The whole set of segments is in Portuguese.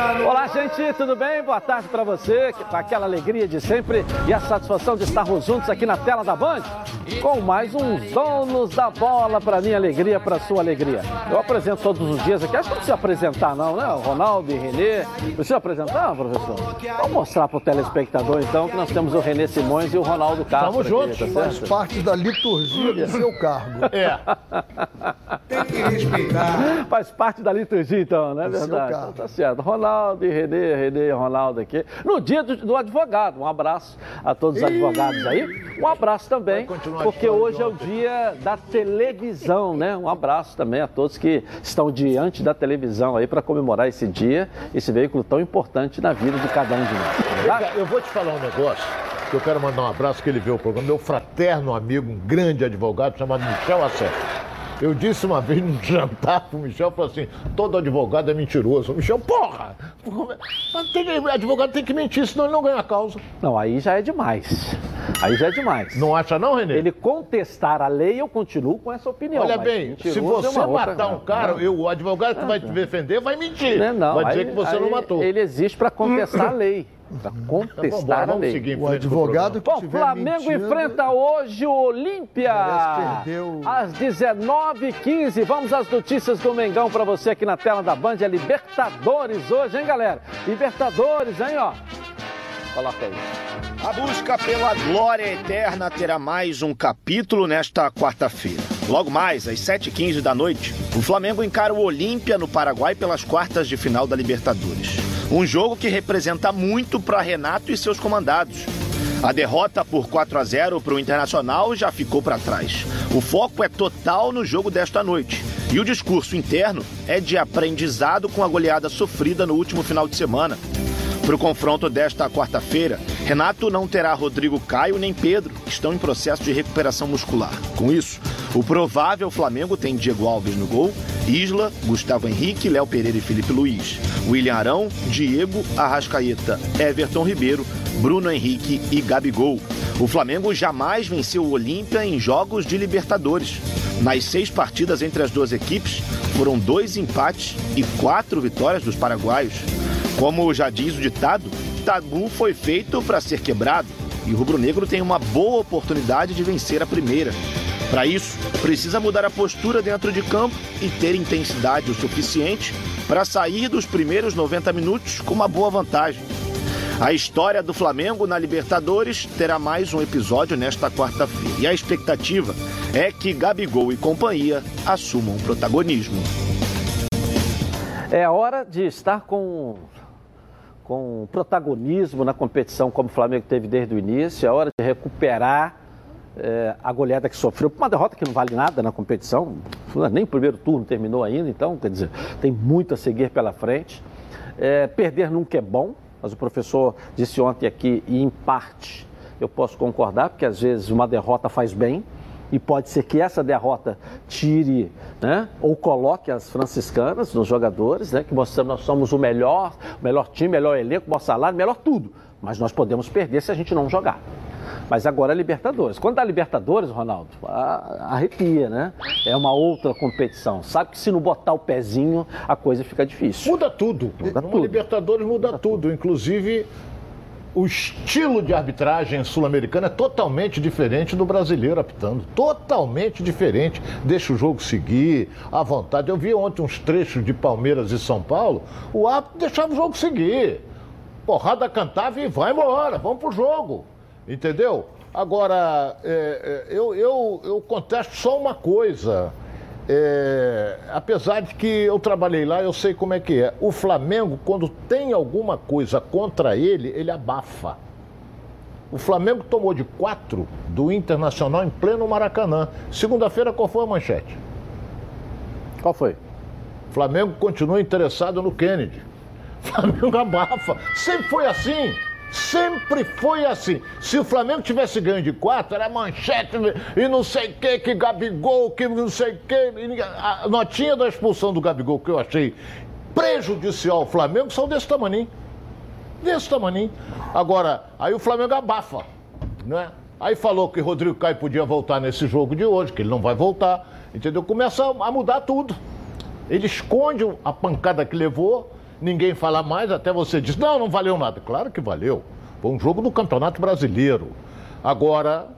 Olá, gente, tudo bem? Boa tarde para você, com aquela alegria de sempre e a satisfação de estarmos juntos aqui na tela da Band, com mais uns donos da bola para minha alegria, para sua alegria. Eu apresento todos os dias aqui, acho que não precisa apresentar não, né? Ronaldo e Renê, precisa apresentar, professor? Vamos mostrar para o telespectador então que nós temos o Renê Simões e o Ronaldo Castro. Estamos juntos, tá faz parte da liturgia do seu cargo. É. Tem que respeitar. Faz parte da liturgia então, né? Verdade. Então, tá certo. Ronaldo e Renê, Renê e Ronaldo aqui. No dia do, do advogado, um abraço a todos os advogados aí. Um abraço também, porque hoje é o dia da televisão, né? Um abraço também a todos que estão diante da televisão aí para comemorar esse dia, esse veículo tão importante na vida de cada um de nós. Tá? Eu vou te falar um negócio que eu quero mandar um abraço que ele vê o programa. Meu fraterno amigo, um grande advogado chamado Michel Assef. Eu disse uma vez num jantar pro Michel, falou assim, todo advogado é mentiroso. Michel, porra! Tem, advogado tem que mentir, senão ele não ganha a causa. Não, aí já é demais. Aí já é demais. Não acha não, Renê? Ele contestar a lei, eu continuo com essa opinião. Olha bem, se você é matar um cara, eu, o advogado que vai te defender vai mentir. Não, não, vai dizer aí, que você não matou. Ele existe para contestar a lei para contestar tá a lei. O advogado que Bom, Flamengo mentindo, enfrenta hoje o Olímpia às 19h15. Vamos às notícias do Mengão para você aqui na tela da Band. É Libertadores hoje, hein, galera? Libertadores, hein, ó. Coloca aí. A busca pela glória eterna terá mais um capítulo nesta quarta-feira. Logo mais, às 7h15 da noite, o Flamengo encara o Olímpia no Paraguai pelas quartas de final da Libertadores. Um jogo que representa muito para Renato e seus comandados. A derrota por 4 a 0 para o Internacional já ficou para trás. O foco é total no jogo desta noite. E o discurso interno é de aprendizado com a goleada sofrida no último final de semana. Para o confronto desta quarta-feira, Renato não terá Rodrigo Caio nem Pedro, que estão em processo de recuperação muscular. Com isso, o provável Flamengo tem Diego Alves no gol, Isla, Gustavo Henrique, Léo Pereira e Felipe Luiz, William Arão, Diego, Arrascaeta, Everton Ribeiro, Bruno Henrique e Gabigol. O Flamengo jamais venceu o Olímpia em jogos de Libertadores. Nas seis partidas entre as duas equipes, foram dois empates e quatro vitórias dos paraguaios. Como já diz o ditado, tabu foi feito para ser quebrado e o rubro-negro tem uma boa oportunidade de vencer a primeira. Para isso, precisa mudar a postura dentro de campo e ter intensidade o suficiente para sair dos primeiros 90 minutos com uma boa vantagem. A história do Flamengo na Libertadores terá mais um episódio nesta quarta-feira. E a expectativa é que Gabigol e companhia assumam protagonismo. É hora de estar com com protagonismo na competição como o Flamengo teve desde o início, é hora de recuperar é, a goleada que sofreu, uma derrota que não vale nada na competição, nem o primeiro turno terminou ainda, então, quer dizer, tem muito a seguir pela frente. É, perder nunca é bom, mas o professor disse ontem aqui, e em parte eu posso concordar, porque às vezes uma derrota faz bem, e pode ser que essa derrota tire, né, ou coloque as franciscanas nos jogadores, né, que mostramos nós somos o melhor, o melhor time, melhor elenco, melhor salário, melhor tudo. Mas nós podemos perder se a gente não jogar. Mas agora é Libertadores. Quando dá Libertadores, Ronaldo, arrepia, né? É uma outra competição. Sabe que se não botar o pezinho, a coisa fica difícil. Muda tudo. Muda tudo. Libertadores muda, muda tudo. tudo. Inclusive, o estilo de arbitragem sul-americana é totalmente diferente do brasileiro apitando. Totalmente diferente. Deixa o jogo seguir à vontade. Eu vi ontem uns trechos de Palmeiras e São Paulo, o árbitro deixava o jogo seguir. Porrada cantava e vai embora, vamos pro jogo. Entendeu? Agora, é, é, eu, eu, eu contesto só uma coisa. É, apesar de que eu trabalhei lá, eu sei como é que é. O Flamengo, quando tem alguma coisa contra ele, ele abafa. O Flamengo tomou de quatro do Internacional em pleno Maracanã. Segunda-feira, qual foi a manchete? Qual foi? Flamengo continua interessado no Kennedy. Flamengo abafa. Sempre foi assim. Sempre foi assim. Se o Flamengo tivesse ganho de quatro, era manchete e não sei o que, que Gabigol, que não sei o que. A notinha da expulsão do Gabigol que eu achei prejudicial ao Flamengo são desse tamanho. Desse tamanho. Agora, aí o Flamengo abafa, né? Aí falou que Rodrigo Caio podia voltar nesse jogo de hoje, que ele não vai voltar, entendeu? Começa a mudar tudo. Ele esconde a pancada que levou ninguém fala mais, até você diz, não, não valeu nada. Claro que valeu. Foi um jogo do Campeonato Brasileiro. Agora,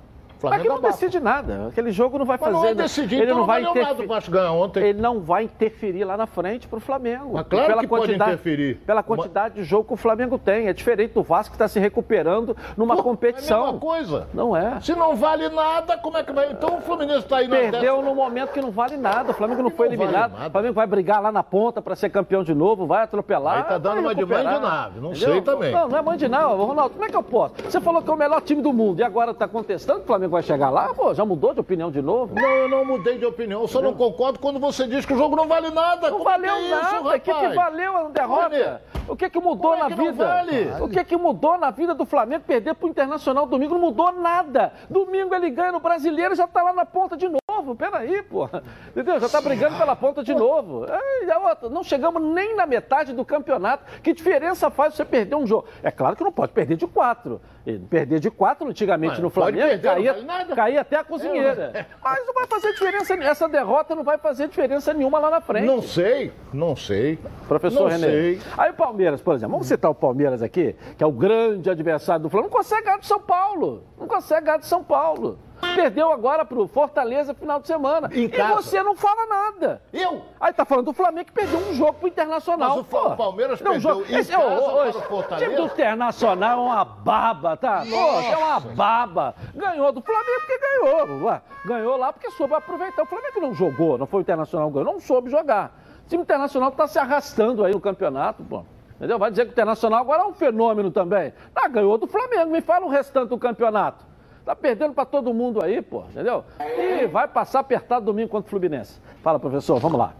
Flamengo Mas que não decide nada. Aquele jogo não vai fazer. Mas não é decidir, ele então não, vai interferir. nada o Vasco ganhar ontem. Ele não vai interferir lá na frente para o Flamengo. Mas claro pela que quantidade, pode interferir. Pela quantidade Mas... de jogo que o Flamengo tem. É diferente do Vasco que está se recuperando numa Pô, competição. É a mesma coisa. Não é. Se não vale nada, como é que vai? Então o Fluminense está aí na Perdeu no momento que não vale nada. O Flamengo não foi não eliminado. Vale o Flamengo vai brigar lá na ponta para ser campeão de novo, vai atropelar. Aí tá dando uma de mãe de nave. Não Entendeu? sei também. Não, não é mãe de nave. Ronaldo, como é que eu posso? Você falou que é o melhor time do mundo e agora está contestando o Flamengo vai chegar lá? Pô, já mudou de opinião de novo? Não, eu não mudei de opinião. Eu só não concordo quando você diz que o jogo não vale nada. Não Como valeu é nada. O que, que valeu a derrota? O que, que mudou é na vida? Vale? O que, que mudou na vida do Flamengo perder para o Internacional domingo? Não mudou nada. Domingo ele ganha no Brasileiro e já está lá na ponta de novo. Peraí, pô. Entendeu? Já está brigando pela ponta de novo. É, não chegamos nem na metade do campeonato. Que diferença faz você perder um jogo? É claro que não pode perder de quatro. Perder de quatro antigamente Mas no Flamengo perder, caía, vale caía até a cozinheira. É, Mas não vai fazer diferença, essa derrota não vai fazer diferença nenhuma lá na frente. Não sei, não sei. Professor não René. Sei. Aí o Palmeiras, por exemplo, vamos citar o Palmeiras aqui, que é o grande adversário do Flamengo, não consegue ganhar de São Paulo. Não consegue ganhar de São Paulo. Perdeu agora pro Fortaleza final de semana. Em e casa. você não fala nada. Eu? Aí tá falando do Flamengo que perdeu um jogo pro Internacional. Mas o, o Palmeiras não, perdeu jogo, em esse, casa o, o, Fortaleza. time do Internacional é uma baba, tá? Nossa. é uma baba. Ganhou do Flamengo porque ganhou. Ué. Ganhou lá porque soube aproveitar. O Flamengo não jogou, não foi o Internacional que ganhou, não soube jogar. O time internacional tá se arrastando aí no campeonato, pô. Entendeu? Vai dizer que o Internacional agora é um fenômeno também. Ah, ganhou do Flamengo. Me fala o restante do campeonato. Tá perdendo para todo mundo aí, pô, entendeu? E vai passar apertado domingo contra o Fluminense. Fala, professor, vamos lá.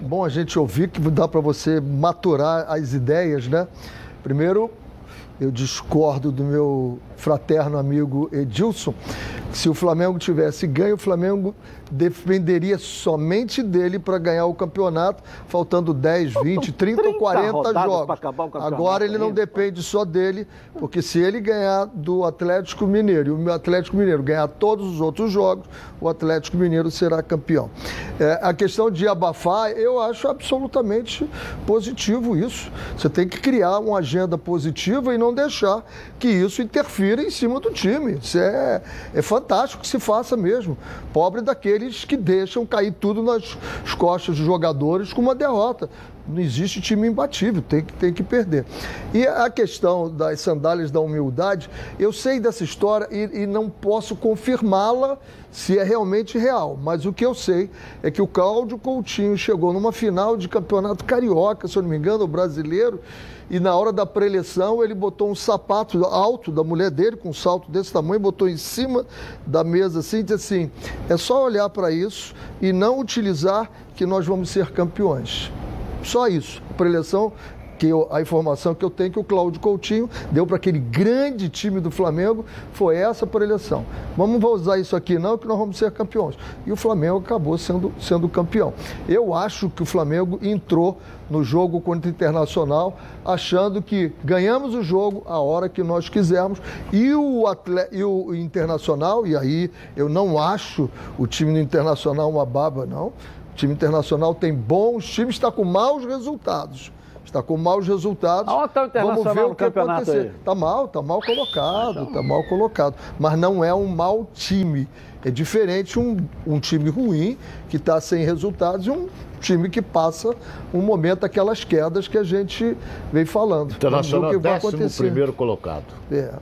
Bom a gente ouvir que dá para você maturar as ideias, né? Primeiro, eu discordo do meu fraterno amigo Edilson. Se o Flamengo tivesse ganho, o Flamengo dependeria somente dele para ganhar o campeonato, faltando 10, 20, 30 ou 40 jogos. Agora ele não depende só dele, porque se ele ganhar do Atlético Mineiro e o Atlético Mineiro ganhar todos os outros jogos, o Atlético Mineiro será campeão. É, a questão de abafar, eu acho absolutamente positivo isso. Você tem que criar uma agenda positiva e não deixar que isso interfira em cima do time. Isso é, é fantástico que se faça mesmo. Pobre daquele que deixam cair tudo nas costas dos jogadores com uma derrota. Não existe time imbatível, tem que, tem que perder. E a questão das sandálias da humildade, eu sei dessa história e, e não posso confirmá-la se é realmente real. Mas o que eu sei é que o Cláudio Coutinho chegou numa final de campeonato carioca, se eu não me engano, brasileiro, e na hora da preleção ele botou um sapato alto da mulher dele, com um salto desse tamanho, botou em cima da mesa assim e disse assim: é só olhar para isso e não utilizar que nós vamos ser campeões. Só isso. A preleção que eu, a informação que eu tenho que o Cláudio Coutinho deu para aquele grande time do Flamengo foi essa por eleição. Vamos usar isso aqui não, que nós vamos ser campeões. E o Flamengo acabou sendo, sendo campeão. Eu acho que o Flamengo entrou no jogo contra o Internacional, achando que ganhamos o jogo a hora que nós quisermos. E o, atleta, e o Internacional, e aí eu não acho o time do Internacional uma baba, não. O time internacional tem bons times, está com maus resultados está com maus resultados. Aonde está o Vamos ver o que campeonato acontecer. Está mal, está mal colocado, está mal colocado. Mas não é um mau time. É diferente um, um time ruim, que está sem resultados, e um time que passa um momento, aquelas quedas que a gente vem falando. Internacional que vai acontecer. primeiro colocado. É.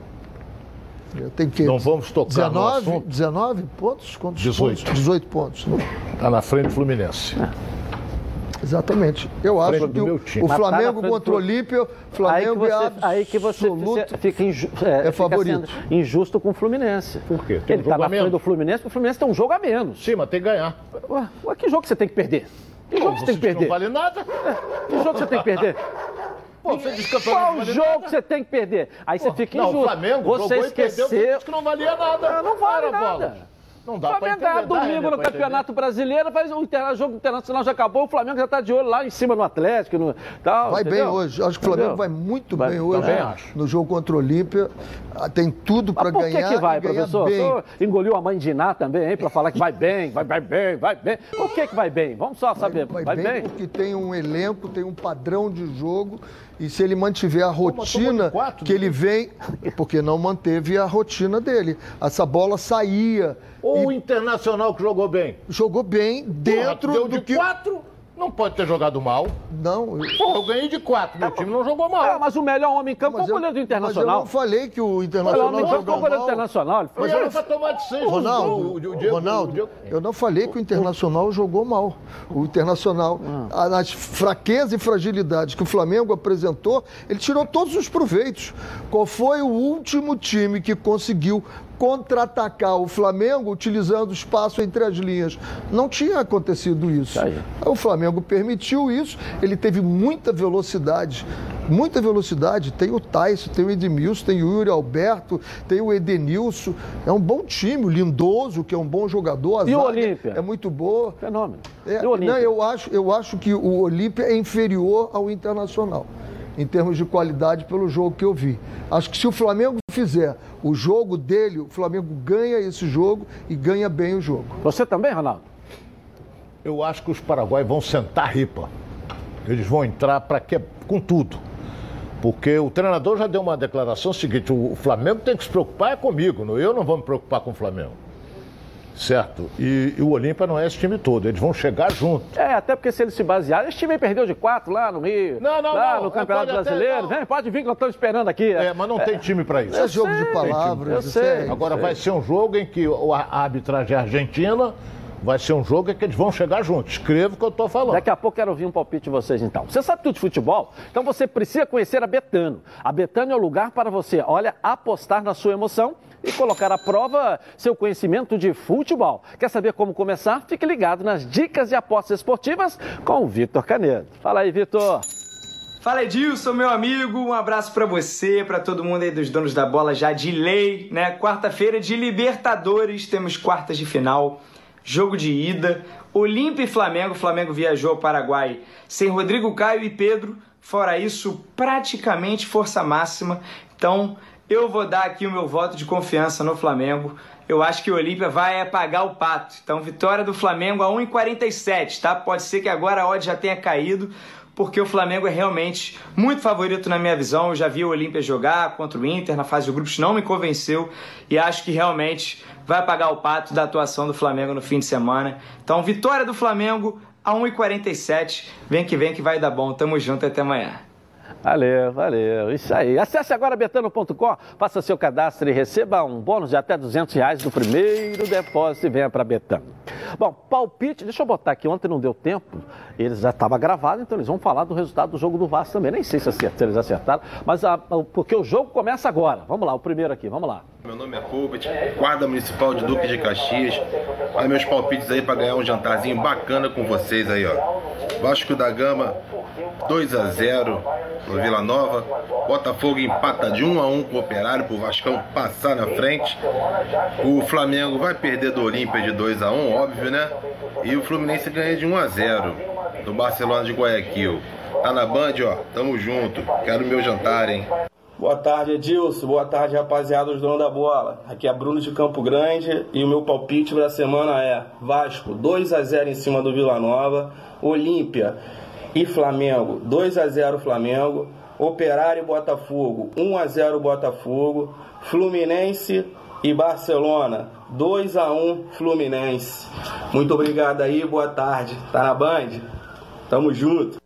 Tem que Não vamos tocar 19, no assunto. 19 pontos? Quantos 18. Pontos? 18 pontos. Está na frente do Fluminense. É. Exatamente. Eu acho que o, o tá Flamengo contra o Olímpia, Flamengo aí que você, é absoluto, aí que você fica, inju, é, é favorito. injusto com o Fluminense. Por quê? Tem Ele está na frente do Fluminense, porque o Fluminense tem um jogo a menos. Sim, mas tem que ganhar. Ué, ué que jogo você tem que perder? Que jogo você tem que perder? Não vale nada. É, que jogo você tem que perder? Pô, você diz que Qual vale jogo nada? você tem que perder? Aí Pô, você fica injusto. Não, o Flamengo você esqueceu... perdeu, que não valia nada. Não, não vale nada. Bola. Não dá Flamengo ganhar domingo no Campeonato Brasileiro, faz o, jogo internacional já acabou, o Flamengo já está de olho lá em cima no Atlético. No, tal, vai entendeu? bem hoje. Acho que o Flamengo vai muito vai, bem hoje no jogo contra o Olímpia. Ah, tem tudo para ganhar. Por que, que vai, professor? Bem. engoliu a mãe de Iná também, hein, para falar que vai bem, vai, vai bem, vai bem. Por que, que vai bem? Vamos só saber. Vai, vai, vai bem, bem porque tem um elenco, tem um padrão de jogo e se ele mantiver a rotina quatro, que ele né? vem, porque não manteve a rotina dele. Essa bola saía. Ou e... o Internacional que jogou bem? Jogou bem dentro Porra, deu do de que... quatro não pode ter jogado mal. Não. Eu, eu ganhei de quatro, meu time não jogou mal. É, mas o melhor homem em campo foi o goleiro do Internacional. Mas eu não falei que o Internacional o jogou mal. O goleiro do Internacional. Mas era para tomar de seis. Ronaldo, o, Diego, Ronaldo eu não falei que o Internacional jogou mal. O Internacional, ah. as fraquezas e fragilidades que o Flamengo apresentou, ele tirou todos os proveitos. Qual foi o último time que conseguiu contra-atacar o Flamengo utilizando o espaço entre as linhas. Não tinha acontecido isso. Tá o Flamengo permitiu isso, ele teve muita velocidade, muita velocidade. Tem o Tyson, tem o Edmilson, tem o Yuri Alberto, tem o Edenilson. É um bom time, o Lindoso, que é um bom jogador. E o Olímpia? É muito boa. Fenômeno. É, e? Não, eu acho, eu acho que o Olímpia é inferior ao Internacional em termos de qualidade pelo jogo que eu vi. Acho que se o Flamengo fizer o jogo dele, o Flamengo ganha esse jogo e ganha bem o jogo. Você também, Ronaldo? Eu acho que os paraguaios vão sentar ripa. Eles vão entrar para que com tudo. Porque o treinador já deu uma declaração seguinte: o Flamengo tem que se preocupar é comigo, eu não vou me preocupar com o Flamengo. Certo. E, e o Olímpia não é esse time todo, eles vão chegar junto. É, até porque se eles se basearem, esse time perdeu de quatro lá no Rio. Não, não, lá não. no Campeonato Brasileiro. Até, Vem, pode vir que nós estamos esperando aqui. É, mas não é. tem time para isso. É jogo sei, de palavras. Eu sei. Agora sei. vai ser um jogo em que a arbitragem é argentina vai ser um jogo em que eles vão chegar juntos. Escreva o que eu estou falando. Daqui a pouco quero ouvir um palpite de vocês então. Você sabe tudo de futebol? Então você precisa conhecer a Betano. A Betano é o lugar para você, olha, apostar na sua emoção e colocar à prova seu conhecimento de futebol. Quer saber como começar? Fique ligado nas dicas de apostas esportivas com o Vitor Canedo. Fala aí, Vitor. Fala Edilson, meu amigo, um abraço para você, para todo mundo aí dos donos da bola já de lei, né? Quarta-feira de Libertadores, temos quartas de final, jogo de ida, Olímpia e Flamengo, Flamengo viajou ao Paraguai sem Rodrigo Caio e Pedro, fora isso, praticamente força máxima. Então, eu vou dar aqui o meu voto de confiança no Flamengo. Eu acho que o Olímpia vai apagar o pato. Então, vitória do Flamengo a 1,47, tá? Pode ser que agora a odd já tenha caído, porque o Flamengo é realmente muito favorito na minha visão. Eu já vi o Olímpia jogar contra o Inter na fase de grupos, não me convenceu e acho que realmente vai pagar o pato da atuação do Flamengo no fim de semana. Então, vitória do Flamengo a 1,47. Vem que vem que vai dar bom. Tamo junto até amanhã. Valeu, valeu. Isso aí. Acesse agora betano.com, faça seu cadastro e receba um bônus de até 200 reais do primeiro depósito e venha para Betano. Bom, palpite, deixa eu botar aqui, ontem não deu tempo, eles já estava gravado, então eles vão falar do resultado do jogo do Vasco também. Nem sei se, acertaram, se eles acertaram, mas a, porque o jogo começa agora. Vamos lá, o primeiro aqui, vamos lá. Meu nome é Pulpit, guarda municipal de Duque de Caxias. Olha meus palpites aí para ganhar um jantarzinho bacana com vocês aí, ó. Vasco da Gama 2 a 0 no Vila Nova. Botafogo empata de 1 a 1 com o Operário para o Vascão passar na frente. O Flamengo vai perder do Olímpia de 2 a 1, óbvio, né? E o Fluminense ganha de 1 a 0 do Barcelona de Guayaquil. Tá na Band, ó. Tamo junto. Quero meu jantar, hein? Boa tarde, Edilson. Boa tarde, rapaziada, os donos da bola. Aqui é Bruno de Campo Grande e o meu palpite da semana é Vasco 2 a 0 em cima do Vila Nova, Olímpia e Flamengo 2 a 0 Flamengo, Operário e Botafogo 1 a 0 Botafogo, Fluminense e Barcelona 2 a 1 Fluminense. Muito obrigado aí, boa tarde. Tá na Band? Tamo junto.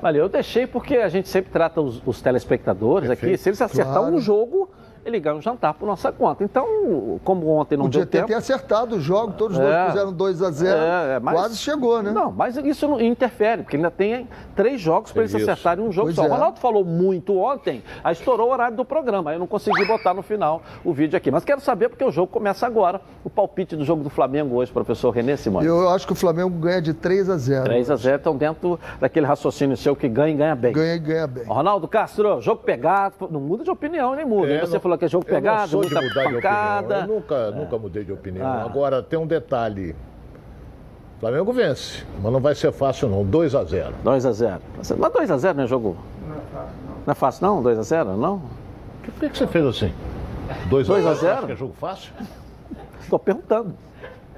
Valeu, eu deixei porque a gente sempre trata os, os telespectadores Perfeito. aqui, se eles acertar claro. um jogo, ele ganha um jantar por nossa conta. Então, como ontem não Podia deu ter, tempo... ter acertado o jogo, todos os é, dois fizeram 2 a 0 é, é, mas, quase chegou, né? Não, mas isso não interfere, porque ainda tem três jogos para eles isso. acertarem um jogo pois só. É. O Ronaldo falou muito ontem, aí estourou o horário do programa, aí eu não consegui botar no final o vídeo aqui. Mas quero saber, porque o jogo começa agora, o palpite do jogo do Flamengo hoje, professor Renê Simões. Eu acho que o Flamengo ganha de 3 a 0 3 a 0 estão dentro daquele raciocínio seu que ganha e ganha bem. Ganha e ganha bem. Ronaldo Castro, jogo pegado, não muda de opinião, nem muda. É, você falou que é jogo pegado, eu não sou muita de mudar pancada. de opinião. Eu nunca, nunca mudei de opinião. Ah. Agora, tem um detalhe. O Flamengo vence, mas não vai ser fácil não. 2 a 0 2 a 0 Mas 2 a 0 não é jogo. Não é fácil, não? 2 a 0 não? Por que, que você fez assim? 2 2 a 0 0? Acho que é jogo fácil? Estou perguntando.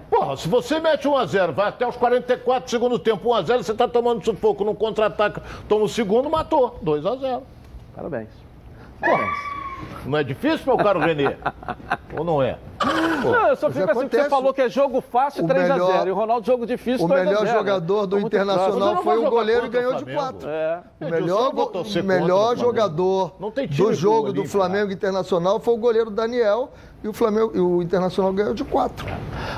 Porra, se você mete 1 a 0 vai até os 44 do segundo tempo, 1 a 0 você tá tomando sufoco no contra-ataque, toma o segundo, matou. 2 a 0 Parabéns. Não é difícil, meu caro Renê? Ou não é? Não, eu só fico assim, porque você falou que é jogo fácil, O 3 a melhor- 0 E o Ronaldo, jogo difícil, O 2 a 0 melhor jogador do Internacional foi o goleiro e o ganhou de Flamengo. 4. É. O melhor, o melhor o jogador Não tem time do jogo do. Flamengo Internacional foi o goleiro Daniel e o Flamengo e o Internacional ganhou de 4.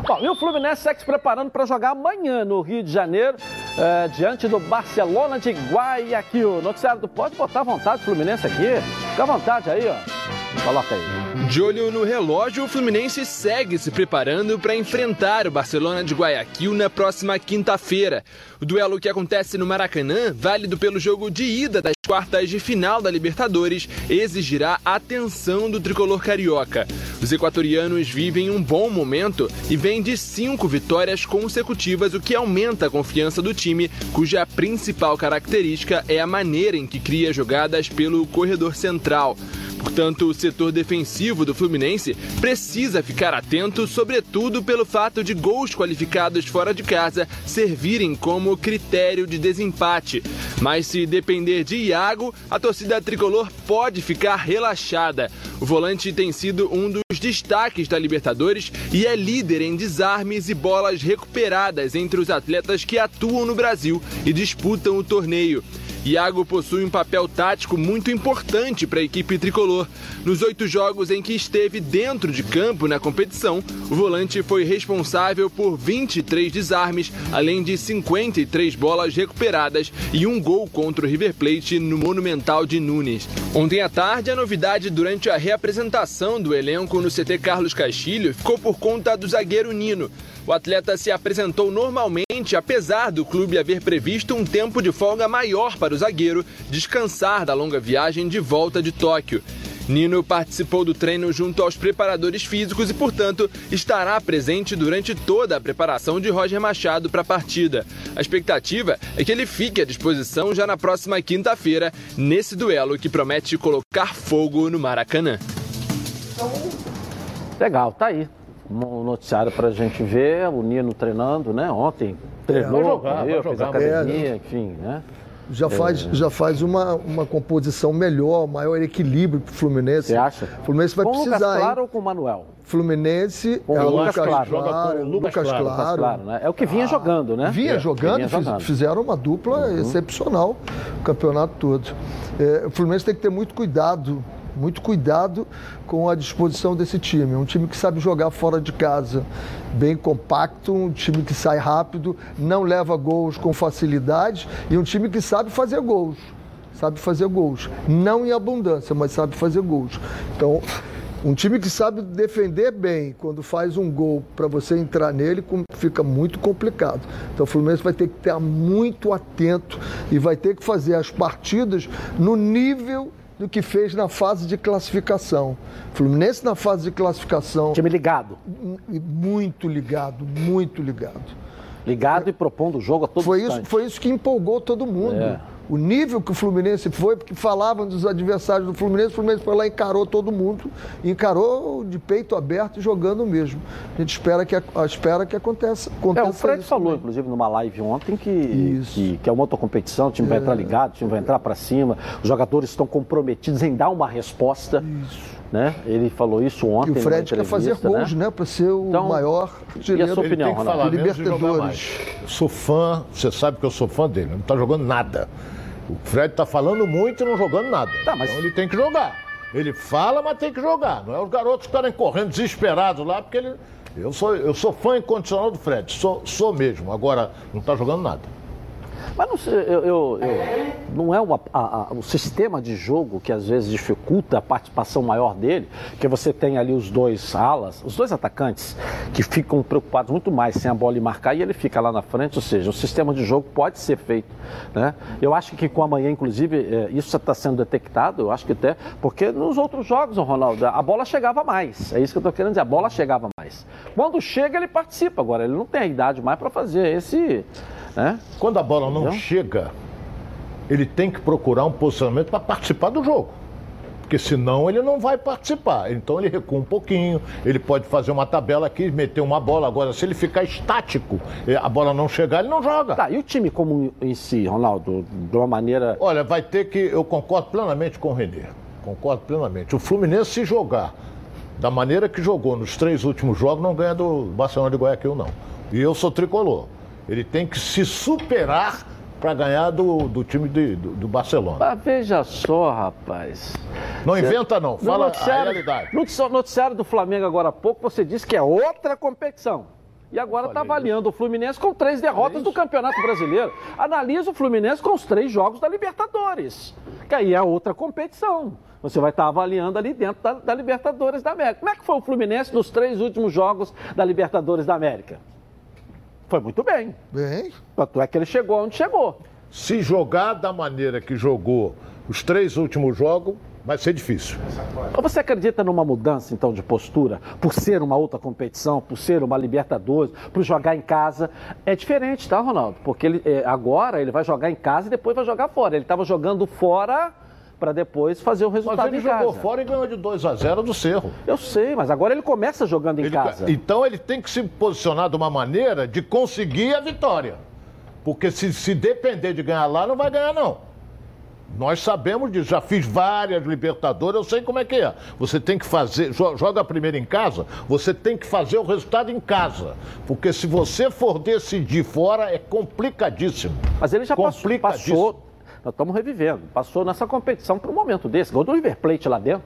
Bom, e o Fluminense segue se preparando para jogar amanhã no Rio de Janeiro, eh, diante do Barcelona de Guayaquil. Noticiário do Pode botar à vontade o Fluminense aqui. Fica à vontade aí, ó. Coloca aí. De olho no relógio, o Fluminense segue se preparando para enfrentar o Barcelona de Guayaquil na próxima quinta-feira. O duelo que acontece no Maracanã, válido pelo jogo de ida das quartas de final da Libertadores, exigirá atenção do tricolor carioca. Os equatorianos vivem um bom momento e vêm de cinco vitórias consecutivas, o que aumenta a confiança do time, cuja principal característica é a maneira em que cria jogadas pelo corredor central. Portanto, o setor defensivo do Fluminense precisa ficar atento, sobretudo pelo fato de gols qualificados fora de casa servirem como critério de desempate. Mas se depender de Iago, a torcida tricolor pode ficar relaxada. O volante tem sido um dos destaques da Libertadores e é líder em desarmes e bolas recuperadas entre os atletas que atuam no Brasil e disputam o torneio. Iago possui um papel tático muito importante para a equipe tricolor. Nos oito jogos em que esteve dentro de campo na competição, o volante foi responsável por 23 desarmes, além de 53 bolas recuperadas e um gol contra o River Plate no Monumental de Nunes. Ontem à tarde, a novidade durante a reapresentação do elenco no CT Carlos Castilho ficou por conta do zagueiro Nino. O atleta se apresentou normalmente, apesar do clube haver previsto um tempo de folga maior para o zagueiro descansar da longa viagem de volta de Tóquio. Nino participou do treino junto aos preparadores físicos e, portanto, estará presente durante toda a preparação de Roger Machado para a partida. A expectativa é que ele fique à disposição já na próxima quinta-feira, nesse duelo que promete colocar fogo no Maracanã. Legal, tá aí. Um noticiário pra gente ver, o Nino treinando, né? Ontem treinou, vai jogar, correu, fez academia, enfim, né? Já faz, já faz uma, uma composição melhor, maior equilíbrio pro Fluminense. Você acha? O Fluminense vai com o Lucas precisar, Claro hein? ou com o Manuel? Fluminense Com é o o Lucas Lucas Claro. Joga com o Lucas, Lucas Claro, Claro. Claro, né? É o que vinha jogando, né? Vinha É, jogando, vinha fiz- jogando. fizeram uma dupla excepcional o campeonato todo. É, o Fluminense tem que ter muito cuidado, muito cuidado com a disposição desse time. Um time que sabe jogar fora de casa, bem compacto, um time que sai rápido, não leva gols com facilidade e um time que sabe fazer gols. Sabe fazer gols. Não em abundância, mas sabe fazer gols. Então, um time que sabe defender bem, quando faz um gol para você entrar nele, fica muito complicado. Então o Fluminense vai ter que estar muito atento e vai ter que fazer as partidas no nível do que fez na fase de classificação. Fluminense na fase de classificação, Time ligado. e muito ligado, muito ligado. Ligado e propondo o jogo a todo Foi isso, foi isso que empolgou todo mundo. É. O nível que o Fluminense foi, porque falavam dos adversários do Fluminense, o Fluminense foi lá e encarou todo mundo, encarou de peito aberto e jogando mesmo. A gente espera que, espera que aconteça, É, aconteça o Fred isso falou, também. inclusive, numa live ontem, que, Isso. que, que é uma outra competição, o time vai entrar ligado, o time vai entrar para cima, os jogadores estão comprometidos em dar uma resposta. Né? Ele falou isso E ontem. o Fred quer fazer entrevista, gols, né? Para ser o Então, maior e a artilheiro sua Ele opinião, tem que falar e Libertadores. Eu sou fã, você sabe que eu sou fã dele, não está jogando nada. O Fred está falando muito e não jogando nada. Tá, mas- Então ele tem que jogar. Ele fala, mas tem que jogar. Não é os garotos estarem correndo desesperados lá, porque ele. Eu sou, eu sou fã incondicional do Fred, sou, sou mesmo. Agora, não está jogando nada. Mas não, eu, eu- eu- não é o, a- a- o sistema de jogo que às vezes dificulta a participação maior dele, que você tem ali os dois alas, os dois atacantes, que ficam preocupados muito mais sem a bola e marcar e ele fica lá na frente, ou seja, o sistema de jogo pode ser feito. Né? Eu acho que com amanhã, inclusive, é, isso está sendo detectado, eu acho que até, porque nos outros jogos, Ronaldo, a bola chegava mais. É isso que eu estou querendo dizer, a bola chegava mais. Quando chega, ele participa. Agora, ele não tem a idade mais para fazer esse. Né? Quando a bola não Entendeu? chega, ele tem que procurar um posicionamento para participar do jogo porque senão ele não vai participar. Então ele recua um pouquinho, ele pode fazer uma tabela aqui, meter uma bola. Agora, se ele ficar estático, a bola não chegar, ele não joga. Tá, e o time como em si, Ronaldo, de uma maneira. Olha, vai ter que. Eu concordo plenamente com o Renê. Concordo plenamente. O Fluminense, se jogar da maneira que jogou nos três últimos jogos, não ganha do Barcelona de Guayaquil, não. E eu sou tricolor. Ele tem que se superar para ganhar do, do time de, do, do, Barcelona. Mas veja só, rapaz. Não você... inventa não, fala a realidade. No noticiário do Flamengo agora há pouco, você disse que é outra competição. E agora está avaliando o Fluminense com três derrotas é do Campeonato Brasileiro. Analisa o Fluminense com os três jogos da Libertadores. Que aí é outra competição. Você vai estar tá avaliando ali dentro da, da Libertadores da América. Como é que foi o Fluminense nos três últimos jogos da Libertadores da América? Foi muito bem. Bem. Tanto é que ele chegou onde chegou. Se jogar da maneira que jogou os três últimos jogos, vai ser difícil. Você acredita numa mudança, então, de postura? Por ser uma outra competição, por ser uma Libertadores, por jogar em casa? É diferente, tá, Ronaldo? Porque ele, é, agora ele vai jogar em casa e depois vai jogar fora. Ele estava jogando fora para depois fazer o resultado mas ele em casa. jogou fora e ganhou de 2 a 0 do Cerro. Eu sei, mas agora ele começa jogando em ele, casa. Então ele tem que se posicionar de uma maneira de conseguir a vitória. Porque se, se depender de ganhar lá, não vai ganhar não. Nós sabemos disso, já fiz várias Libertadores, eu sei como é que é. Você tem que fazer, joga primeiro em casa, você tem que fazer o resultado em casa. Porque se você for decidir fora, é complicadíssimo. Mas ele já passou nós estamos revivendo. Passou nessa competição para um momento desse. Ganhou do River Plate lá dentro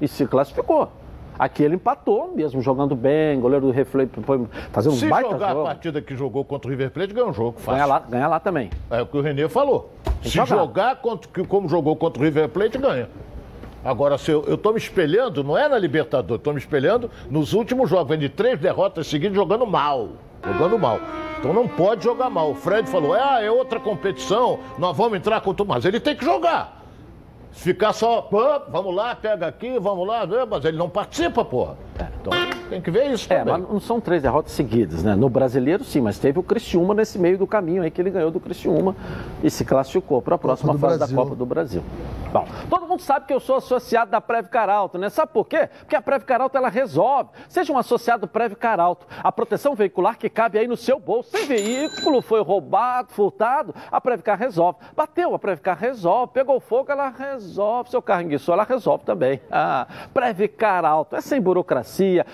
e se classificou. Aqui ele empatou, mesmo jogando bem, goleiro do Plate foi fazendo um baita jogar jogo. a partida que jogou contra o River Plate, ganha um jogo fácil. Ganha lá, ganha lá também. É o que o Renê falou. Se jogar, jogar contra, como jogou contra o River Plate, ganha. Agora, se eu estou me espelhando, não é na Libertadores, estou me espelhando nos últimos jogos, vem de três derrotas seguidas jogando mal. Jogando mal. Então não pode jogar mal. O Fred falou: é, é outra competição, nós vamos entrar contra o Mas ele tem que jogar. Se ficar só, vamos lá, pega aqui, vamos lá, mas ele não participa, porra. É. Então tem que ver isso é, também. Mas não são três derrotas seguidas, né? No brasileiro, sim, mas teve o Criciúma nesse meio do caminho aí que ele ganhou do Criciúma e se classificou para a próxima fase Brasil. da Copa do Brasil. Bom, todo mundo sabe que eu sou associado da Preve Caralto, né? Sabe por quê? Porque a Preve Caralto ela resolve. Seja um associado Preve Caralto, a proteção veicular que cabe aí no seu bolso. Sem veículo, foi roubado, furtado, a Previcar resolve. Bateu, a Previcar resolve. Pegou fogo, ela resolve. Seu carro enguiçou, ela resolve também. Ah, Previcar Alto, é sem burocracia,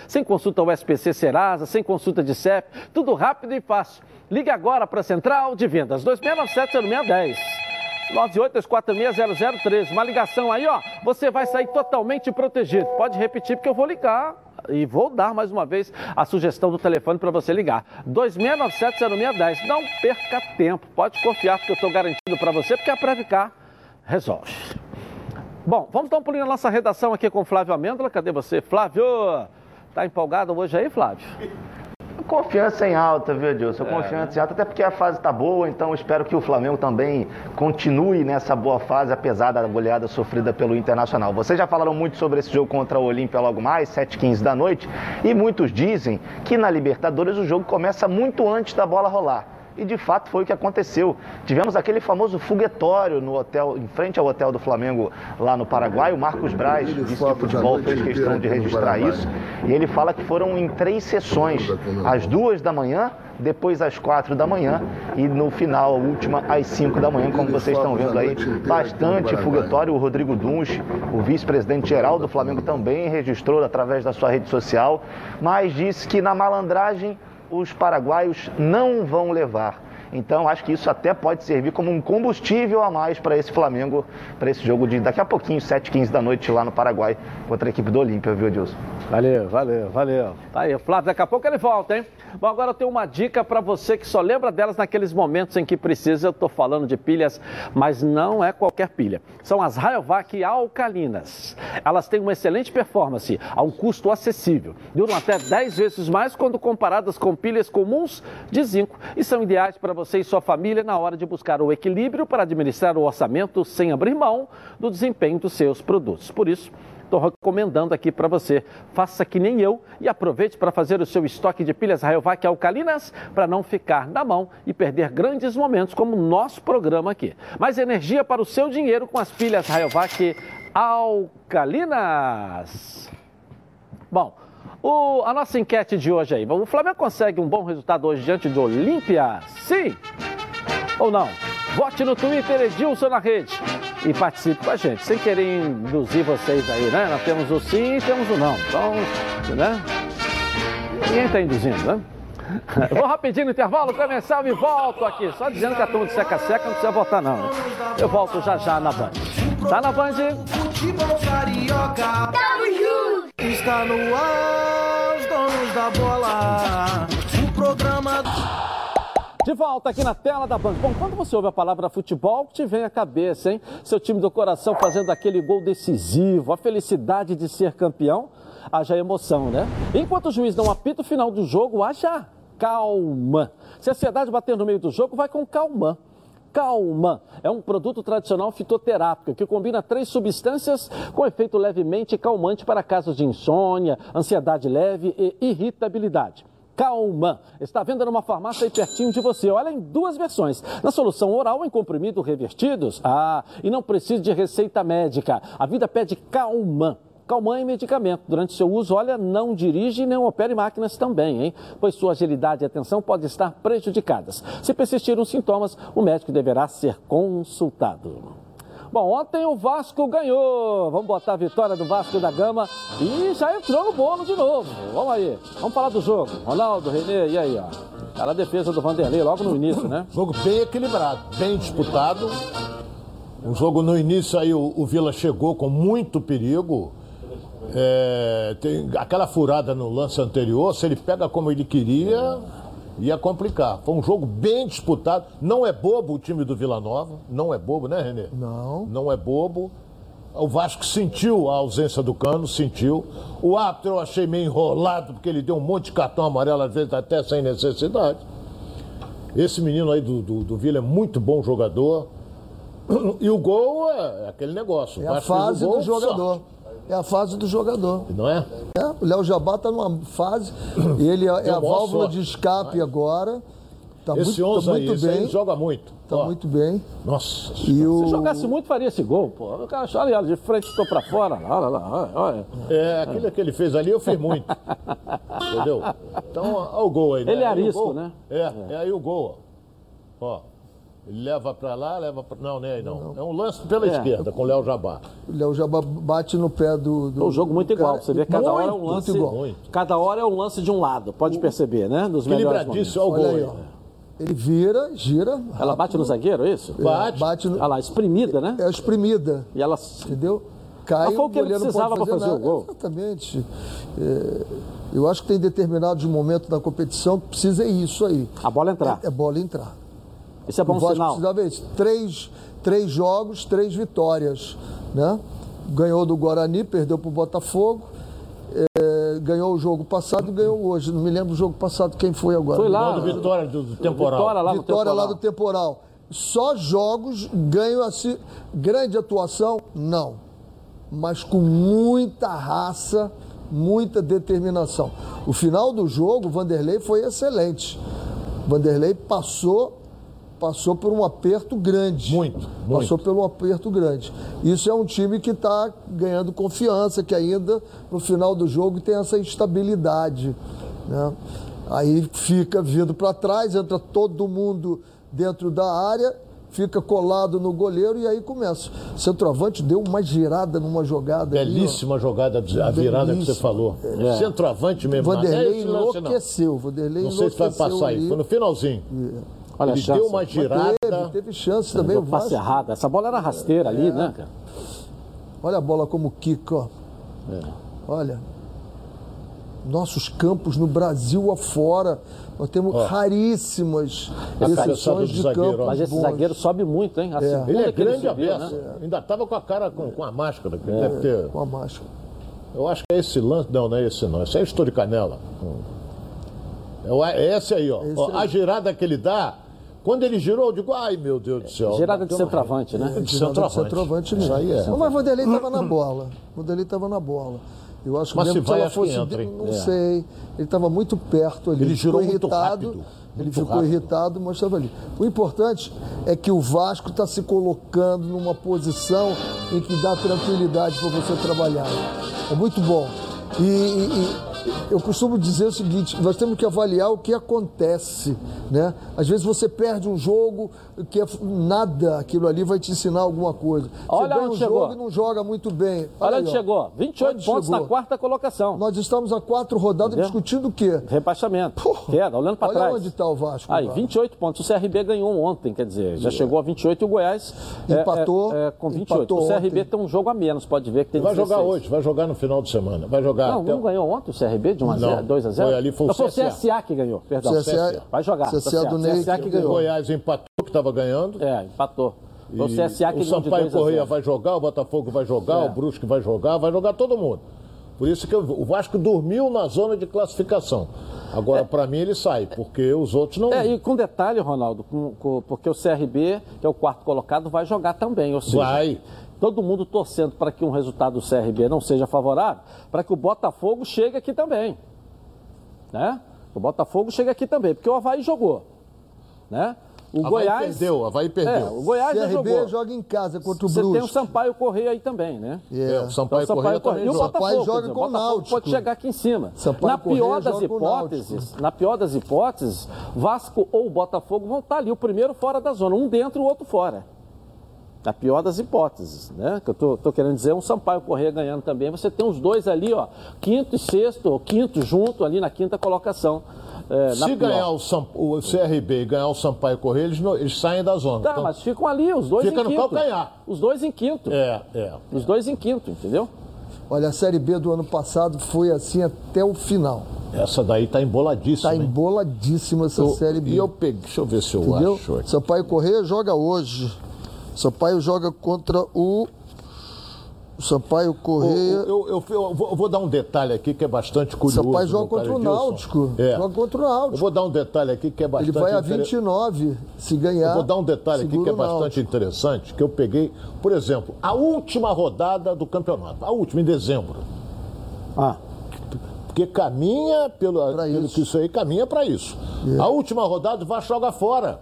sem consulta ao SPC Serasa, sem consulta de CEP, tudo rápido e fácil. Ligue agora para a Central de Vendas, 2697 98246013. Uma ligação aí, ó. Você vai sair totalmente protegido. Pode repetir porque eu vou ligar e vou dar mais uma vez a sugestão do telefone para você ligar. 26970610. Não perca tempo. Pode confiar porque eu estou garantindo para você porque a Previcar resolve. Bom, vamos dar um pulinho na nossa redação aqui com o Flávio Amêndola. Cadê você, Flávio? Tá empolgado hoje aí, Flávio? Confiança em alta, viu, Edilson? É. Confiança em alta, até porque a fase está boa, então espero que o Flamengo também continue nessa boa fase, apesar da goleada sofrida pelo Internacional. Vocês já falaram muito sobre esse jogo contra o Olímpia logo mais, 7h15 da noite, e muitos dizem que na Libertadores o jogo começa muito antes da bola rolar. E de fato foi o que aconteceu. Tivemos aquele famoso foguetório no hotel, em frente ao hotel do Flamengo lá no Paraguai. O Marcos Braz, vice de futebol, fez questão de registrar isso. E ele fala que foram em três sessões: às duas da manhã, depois às quatro da manhã e no final, a última, às cinco da manhã, como vocês estão vendo aí. Bastante foguetório. O Rodrigo Dunch, o vice-presidente geral do Flamengo, também registrou através da sua rede social, mas disse que na malandragem os paraguaios não vão levar. Então acho que isso até pode servir como um combustível a mais para esse Flamengo, para esse jogo de daqui a pouquinho, 7h15 da noite lá no Paraguai, contra a equipe do Olímpia, viu, Edilson? Valeu, valeu, valeu. Tá aí, Flávio, daqui a pouco ele volta, hein? Bom, agora eu tenho uma dica para você que só lembra delas naqueles momentos em que precisa. Eu estou falando de pilhas, mas não é qualquer pilha. São as Rayovac alcalinas. Elas têm uma excelente performance a um custo acessível. Duram até 10 vezes mais quando comparadas com pilhas comuns de zinco e são ideais para você e sua família na hora de buscar o equilíbrio para administrar o orçamento sem abrir mão do desempenho dos seus produtos. Por isso, Estou recomendando aqui para você. Faça que nem eu e aproveite para fazer o seu estoque de pilhas Rayovac alcalinas para não ficar na mão e perder grandes momentos como o nosso programa aqui. Mais energia para o seu dinheiro com as pilhas Rayovac alcalinas. Bom, o, a nossa enquete de hoje aí. O Flamengo consegue um bom resultado hoje diante do Olímpia? Sim ou não? Vote no Twitter Edilson na rede e participe com a gente, sem querer induzir vocês aí, né? Nós temos o sim e temos o não. Então, né? Ninguém está induzindo, né? Vou rapidinho no intervalo, começar e volto aqui. Só dizendo que a turma de seca-seca não precisa votar, não. Eu volto já já na Band. Tá na Band? Futebol Carioca. Tamo junto. Está no ar, da bola. O programa... De volta aqui na tela da Band. Bom, quando você ouve a palavra futebol, te vem à cabeça, hein? Seu time do coração fazendo aquele gol decisivo, a felicidade de ser campeão, haja emoção, né? Enquanto o juiz não apita o final do jogo, haja calma. Se a ansiedade bater no meio do jogo, vai com calma. Calma é um produto tradicional fitoterápico que combina três substâncias com efeito levemente calmante para casos de insônia, ansiedade leve e irritabilidade. Calma. Está vendo numa farmácia aí pertinho de você. Olha em duas versões. Na solução oral em comprimido revertidos. Ah, e não precisa de receita médica. A vida pede calma. Calmã e medicamento. Durante seu uso, olha, não dirige não opere máquinas também, hein? Pois sua agilidade e atenção podem estar prejudicadas. Se persistirem os sintomas, o médico deverá ser consultado. Bom, ontem o Vasco ganhou. Vamos botar a vitória do Vasco da Gama e já entrou no bolo de novo. Vamos aí. Vamos falar do jogo. Ronaldo, Renê, e aí, ó. Cara, a defesa do Vanderlei logo no início, né? Jogo bem equilibrado, bem disputado. O jogo no início aí o, o Vila chegou com muito perigo. É, tem aquela furada no lance anterior, se ele pega como ele queria, ia complicar. Foi um jogo bem disputado. Não é bobo o time do Vila Nova. Não é bobo, né, Renê? Não. Não é bobo. O Vasco sentiu a ausência do Cano, sentiu. O árbitro eu achei meio enrolado, porque ele deu um monte de cartão amarelo, às vezes até sem necessidade. Esse menino aí do, do, do Vila é muito bom jogador. E o gol é aquele negócio. É a fase do jogador. Sorte. É a fase do jogador. Não é? É, o Léo Jabá está numa fase, ele é, é a válvula sorte. de escape agora. Tá esse muito, 11 tá muito aí, bem. Esse joga muito. Tá Ó. muito bem. Nossa. E o... Se jogasse muito, faria esse gol, pô. O cara, olha, de frente, estou para fora. Olha lá, olha. É, aquilo que ele fez ali, eu fiz muito. Entendeu? Então, olha o gol aí. Né? Ele é arisco, né? É, é, é aí o gol, ó. ó. Ele leva para lá, leva para. Não, nem aí não. não. É um lance pela é. esquerda, com o Léo Jabá. O Léo Jabá bate no pé do. do é um jogo muito igual. Cara. Você vê cada muito, hora é um lance. Muito igual. Cada hora é um lance de um lado, pode perceber, né? Dos melhores momentos. Olha o gol. Aí, ó. Ele vira, gira. Rápido. Ela bate no zagueiro, é isso? Bate. bate no... Olha lá, espremida, né? É espremida. E ela. Entendeu? Cai, Mas foi o que ele precisava para fazer, fazer o gol. Exatamente. É, eu acho que tem determinados momentos da competição que precisa é isso aí. A bola entrar. É, é bola entrar. Isso é bom o Vasco sinal. precisava isso. Três, três jogos, três vitórias. Né? Ganhou do Guarani, perdeu para o Botafogo. É, ganhou o jogo passado e ganhou hoje. Não me lembro do jogo passado quem foi agora. Foi lá. Do Vitória do, do Temporal. Vitória lá, Vitória temporal. lá do Temporal. Só jogos ganham assim. Grande atuação? Não. Mas com muita raça, muita determinação. O final do jogo, o Vanderlei foi excelente. Vanderlei passou passou por um aperto grande. Muito, muito. Passou por um aperto grande. Isso é um time que está ganhando confiança, que ainda no final do jogo tem essa estabilidade. Né? Aí fica vindo para trás, entra todo mundo dentro da área, fica colado no goleiro e aí começa. O centroavante deu uma girada numa jogada. Belíssima ali, jogada, a virada que você falou. É. Centroavante mesmo. Vanderlei enlouqueceu. Vanderlei não sei se vai passar aí, foi no finalzinho. É. Olha a ele chance. deu uma girada. Teve, teve chance também. O passe errado. Essa bola era rasteira ali, né, cara? Olha a bola como quica, ó. É. Olha. Nossos campos no Brasil afora. Nós temos raríssimas exceções de zagueiro, campos ó. Mas esse bons. zagueiro sobe muito, hein? A É. Ele é ele grande subiu, aberto. né? Ainda estava com a cara com, com a máscara. É. Deve ter. Com a máscara. Eu acho que é esse lance. Não, não é esse não. Esse é estouro de canela. É o- É esse aí, ó. Esse Ó, aí. A girada que ele dá. Quando ele girou, eu digo, ai meu Deus do céu. Girada de centroavante, né? De centroavante. centroavante Isso mesmo. aí é. Mas o Vanderlei estava na bola. O Vanderlei estava na bola. Eu acho que Mas mesmo se vai, ela fosse. entra, não É. sei. Ele estava muito perto ali. Ele girou ficou muito irritado. rápido, Ele ficou rápido. irritado, mas estava ali. O importante é que o Vasco está se colocando numa posição em que dá tranquilidade para você trabalhar. É muito bom. E, e- e eu costumo dizer o seguinte: nós temos que avaliar o que acontece, né? Às vezes você perde um jogo que é nada, aquilo ali vai te ensinar alguma coisa. Olha você ganha onde um chegou. jogo e não joga muito bem. Olha aí, onde ó. chegou. 28 Onde pontos chegou? na quarta colocação. Nós estamos a quatro rodadas Entendeu? discutindo o quê? Rebaixamento. Queda, olhando para Olha trás. onde está o Vasco. Aí, agora. 28 pontos. O CRB ganhou ontem, quer dizer, já chegou a 28 e o Goiás é, Empatou, é, é, com 28. empatou o CRB ontem. tem um jogo a menos, pode ver que tem Vai 16. jogar hoje, vai jogar no final de semana. Vai jogar Não, até- não ganhou ontem o CRB de 1 a 0, Não, 2 a 0? foi ali, foi o Não, foi o CSA. CSA que ganhou, perdão. CSA. Vai jogar. CSA do Ney, CSA que O ganhou. Goiás empatou, que estava ganhando. É, empatou. Foi o CSA que o Sampaio 2 a Correia 0. vai jogar, o Botafogo vai jogar, É. o Brusque vai jogar, vai jogar todo mundo. Por isso que o Vasco dormiu na zona de classificação. Agora, para mim, ele sai, porque os outros não. É, e com detalhe, Ronaldo, com- com- porque o CRB, que é o quarto colocado, vai jogar também. Ou seja, Vai. todo mundo torcendo para que um resultado do CRB não seja favorável, para que o Botafogo chegue aqui também. Né? O Botafogo chega aqui também, porque o Havaí jogou. Né? O Havaí Goiás. perdeu, Havaí perdeu. É, o Goiás já CRB jogou. joga em casa contra o Você tem o Brusque. Sampaio Correia aí também, né? É, o Sampaio, Então, Correia também E o. Botafogo, joga com o Botafogo Náutico. pode chegar aqui em cima. Sampaio na pior Correia das hipóteses, na pior das hipóteses, Vasco ou Botafogo vão estar ali, o primeiro fora da zona, um dentro e o outro fora. Na pior das hipóteses, né? Que eu tô, tô querendo dizer, um Sampaio Correia ganhando também. Você tem os dois ali, ó, quinto e sexto, ou quinto junto ali na quinta colocação. É, na Se pior. ganhar o, Sam- o CRB e ganhar o Sampaio Correia, eles, não- eles saem da zona. Tá, Então, mas ficam ali, os dois Fica em no quinto. calcanhar. Os dois em quinto. É, é. Os dois em quinto, entendeu? Olha, a Série B do ano passado foi assim até o final. Essa daí tá emboladíssima. Tá hein? emboladíssima essa Eu- Série B. E eu peguei, deixa eu ver se eu Entendeu? acho aqui. Sampaio Correia joga hoje. Sampaio joga contra o. o Sampaio Correia. Eu, eu- eu vou, eu vou dar um detalhe aqui que é bastante curioso. Sampaio joga contra o. Náutico. É. Joga contra o Eu Náutico. vou dar um detalhe aqui que é Ele bastante vai a inter- 29 se ganhar. Eu vou dar um detalhe aqui que é o bastante interessante, que eu peguei, por exemplo, a última rodada do campeonato, a última, em dezembro. Ah, Porque caminha pelo, Pra pelo isso. que isso aí caminha para isso. É. A última rodada o Vasco joga fora,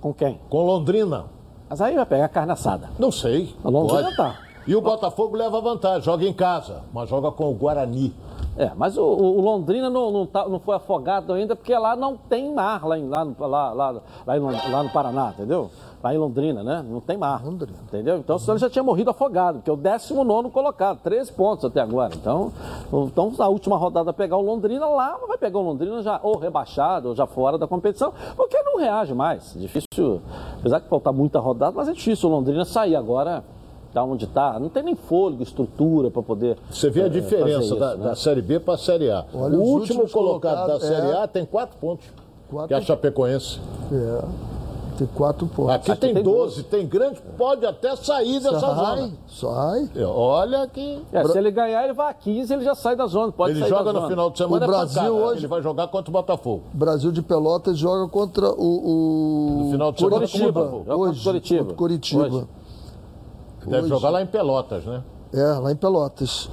com quem? com Londrina. Mas aí vai pegar carne assada. Não sei. A Londrina pode. tá. E o Botafogo leva vantagem, joga em casa, mas joga com o Guarani. É, mas o, o- o Londrina não, não, tá- não foi afogado ainda porque lá não tem mar, lá, em- lá, no- lá, lá, lá, em lá no Paraná, entendeu? Lá em Londrina, né? Não tem mar. Londrina. Entendeu? Então senão ele já tinha morrido afogado, porque é o 19 colocado, 13 pontos até agora. Então, então na última rodada pegar o Londrina lá, vai pegar o Londrina já ou rebaixado, ou já fora da competição, porque não reage mais. Difícil, apesar de faltar muita rodada, mas é difícil o Londrina sair agora da onde está. Não tem nem fôlego, estrutura para poder. Você vê a eh, diferença da, isso, da né? Série B para a Série A. Olha, o último colocado da Série é. A tem quatro pontos, Quatro- que é a Chapecoense. É. Tem quatro pontos. Aqui, Aqui tem tem 12, tem grande, pode até sair dessa sai, zona. sai. É, Olha que. É, se ele ganhar, ele vai a 15, ele já sai da zona. Pode Ele sair joga da no zona. final de semana O é Brasil pancada. hoje- Ele vai jogar contra o Botafogo. Brasil de Pelotas joga contra o, o No final de semana Curitiba. contra o Botafogo. Hoje, Curitiba. contra o Curitiba. Hoje. Deve Hoje. jogar lá em Pelotas, né? É, lá em Pelotas.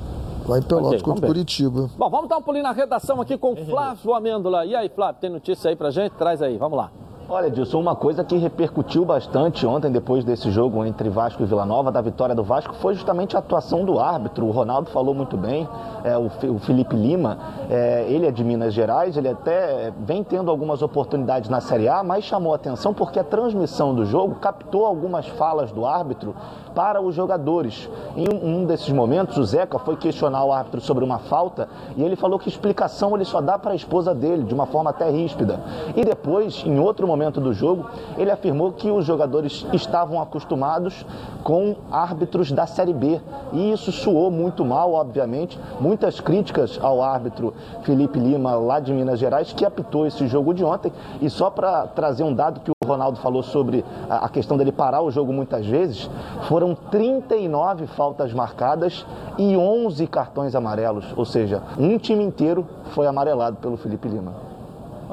Lá em Pelotas Ok, vamos contra. Curitiba. Bom, vamos dar um pulinho na redação aqui com o Flávio Amêndola. E aí, Flávio, tem notícia aí pra gente? Traz aí, vamos lá. Olha, Dilson, uma coisa que repercutiu bastante ontem, depois desse jogo entre Vasco e Vila Nova, da vitória do Vasco, foi justamente a atuação do árbitro. O Ronaldo falou muito bem, é, o, o Felipe Lima, é, ele é de Minas Gerais, ele até vem tendo algumas oportunidades na Série A, mas chamou atenção porque a transmissão do jogo captou algumas falas do árbitro para os jogadores. Em um, um desses momentos, o Zeca foi questionar o árbitro sobre uma falta e ele falou que explicação ele só dá para a esposa dele, de uma forma até ríspida. E depois, em outro momento do jogo, ele afirmou que os jogadores estavam acostumados com árbitros da Série B. E isso soou muito mal, obviamente. Muitas críticas ao árbitro Felipe Lima, lá de Minas Gerais, que apitou esse jogo de ontem. E só para trazer um dado que o Ronaldo falou sobre a questão dele parar o jogo muitas vezes, foram 39 faltas marcadas e 11 cartões amarelos. Ou seja, um time inteiro foi amarelado pelo Felipe Lima.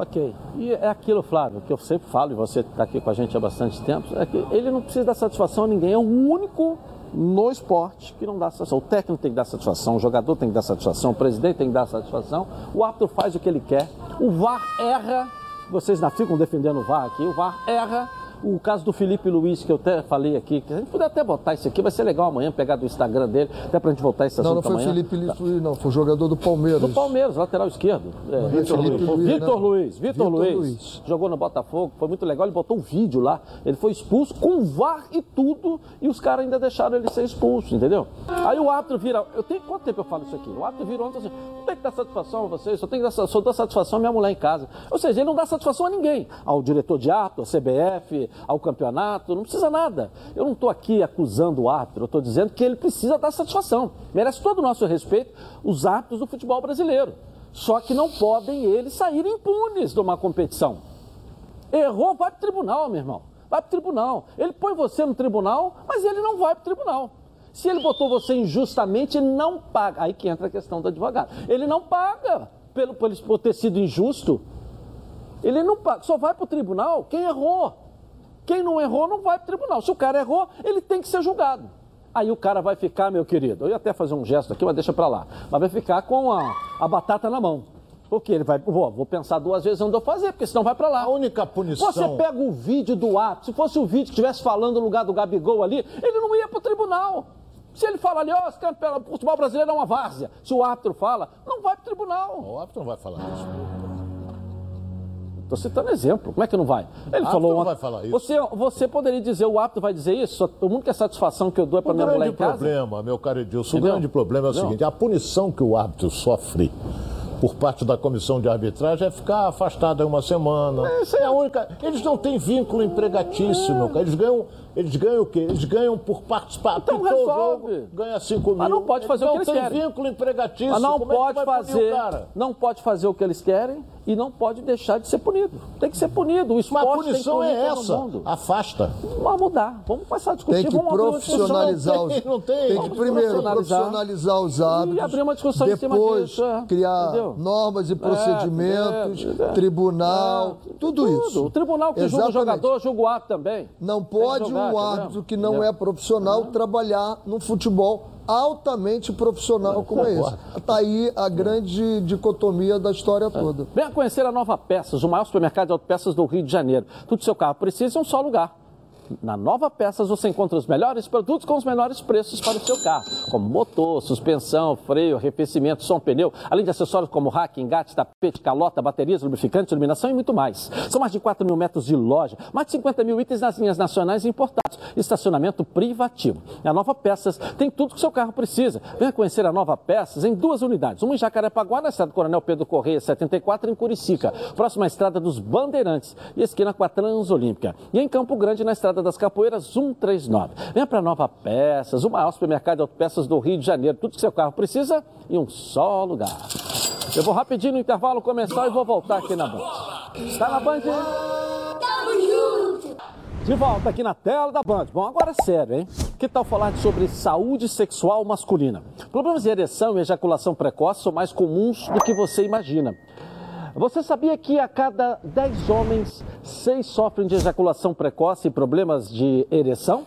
Ok. E é aquilo, Flávio, que eu sempre falo, e você está aqui com a gente há bastante tempo, é que ele não precisa dar satisfação a ninguém, é o único no esporte que não dá satisfação. O técnico tem que dar satisfação, o jogador tem que dar satisfação, o presidente tem que dar satisfação, o árbitro faz o que ele quer, o VAR erra, vocês ainda ficam defendendo o VAR aqui, o VAR erra, o caso do Felipe Luiz, que eu até falei aqui, que a gente puder até botar isso aqui, vai ser legal amanhã, pegar do Instagram dele, até pra gente voltar esse assunto Não, não foi amanhã. Felipe Luiz, não, foi o jogador do Palmeiras. Do Palmeiras, lateral esquerdo. É, Vitor Luiz. Luiz, Vitor né? Luiz, Vitor Vitor Luiz. Luiz. Jogou no Botafogo, foi muito legal. Ele botou um vídeo lá. Ele foi expulso com VAR e tudo, e os caras ainda deixaram ele ser expulso, entendeu? Aí o árbitro vira. Eu tenho quanto tempo eu falo isso aqui? O árbitro vira ontem assim: não tem que dar satisfação a vocês, só tem que dar, só satisfação à minha mulher em casa. Ou seja, ele não dá satisfação a ninguém. Ao diretor de árbitro, à CBF, ao campeonato, não precisa nada. Eu não estou aqui acusando o árbitro, eu estou dizendo que ele precisa dar satisfação. Merece todo o nosso respeito os árbitros do futebol brasileiro. Só que não podem eles saírem impunes de uma competição. Errou, vai para o tribunal, meu irmão. Vai para o tribunal. Ele põe você no tribunal, mas ele não vai para o tribunal. Se ele botou você injustamente, ele não paga. Aí que entra a questão do advogado. Ele não paga pelo, por por ter sido injusto. Ele não paga. Só vai para o tribunal quem errou. Quem não errou não vai para o tribunal. Se o cara errou, ele tem que ser julgado. Aí o cara vai ficar, meu querido, eu ia até fazer um gesto aqui, mas deixa para lá. Mas vai ficar com a, a batata na mão. Porque ele vai, vou, vou pensar duas vezes onde eu fazer, porque senão vai para lá. A única punição. Você pega o vídeo do ato, se fosse o vídeo que estivesse falando no lugar do Gabigol ali, ele não ia para o tribunal. Se ele fala ali, ó, esse campeão- o futebol brasileiro é uma várzea. Se o árbitro fala, não vai para o tribunal. O árbitro não vai falar isso. Estou citando exemplo. Como é que não vai? Ele árbitro falou não vai falar isso. Você, você poderia dizer, o árbitro vai dizer isso? Só- A única satisfação que eu dou é para O minha mulher em casa. problema, meu caro Edilson, o grande problema é o seguinte: a punição que o árbitro sofre por parte da comissão de arbitragem é ficar afastado uma semana. É a única. Eles não têm vínculo empregatício, meu cara. Eles ganham, eles ganham o quê? Eles ganham por participar. Então Apitou o resolve. jogo, ganha 5 mil. Mas não pode fazer o que Não eles tem querem. vínculo empregatício. Mas não Como é que pode punir fazer, o cara? não pode fazer o que eles querem e não pode deixar de ser punido. Tem que ser punido. O Mas esporte a punição tem que punir é essa. Afasta. Vamos mudar. Vamos começar a discutir. Tem que profissionalizar os. Não tem, não tem. Que primeiro profissionalizar. os hábitos. abrir uma discussão em cima depois disso, é. criar Entendeu? normas e procedimentos, é, é. tribunal, É, tudo, isso. O tribunal que julga o Exatamente. jogador, julga o árbitro também. Não Tem que pode um entendeu? árbitro que não é profissional trabalhar no futebol altamente profissional como é esse. Está aí a grande dicotomia da história toda. Venha conhecer a Nova Peças, o maior supermercado de autopeças do Rio de Janeiro. Tudo que seu carro precisa em um só lugar. Na Nova Peças você encontra os melhores produtos com os menores preços para o seu carro, como motor, suspensão, freio, arrefecimento, som, pneu, além de acessórios como rack, engate, tapete, calota, baterias, lubrificantes, iluminação e muito mais. São mais de 4 mil metros de loja, mais de 50 mil itens nas linhas nacionais e importados, estacionamento privativo. A Nova Peças tem tudo que o seu carro precisa. Venha conhecer a Nova Peças em duas unidades, uma em Jacarepaguá, na estrada Coronel Pedro Correia, 74, em Curicica, próxima à estrada dos Bandeirantes e esquina com a Transolímpica. E em Campo Grande, na estrada das Capoeiras, 139. Venha para Nova Peças, o maior supermercado de autopeças do Rio de Janeiro. Tudo que seu carro precisa em um só lugar. Eu vou rapidinho no intervalo começar e vou voltar aqui na Band. Está na Band? De volta aqui na tela da Band. Bom, agora é sério, hein? Que tal falar sobre saúde sexual masculina? Problemas de ereção e ejaculação precoce são mais comuns do que você imagina. Você sabia que a cada 10 homens, 6 sofrem de ejaculação precoce e problemas de ereção?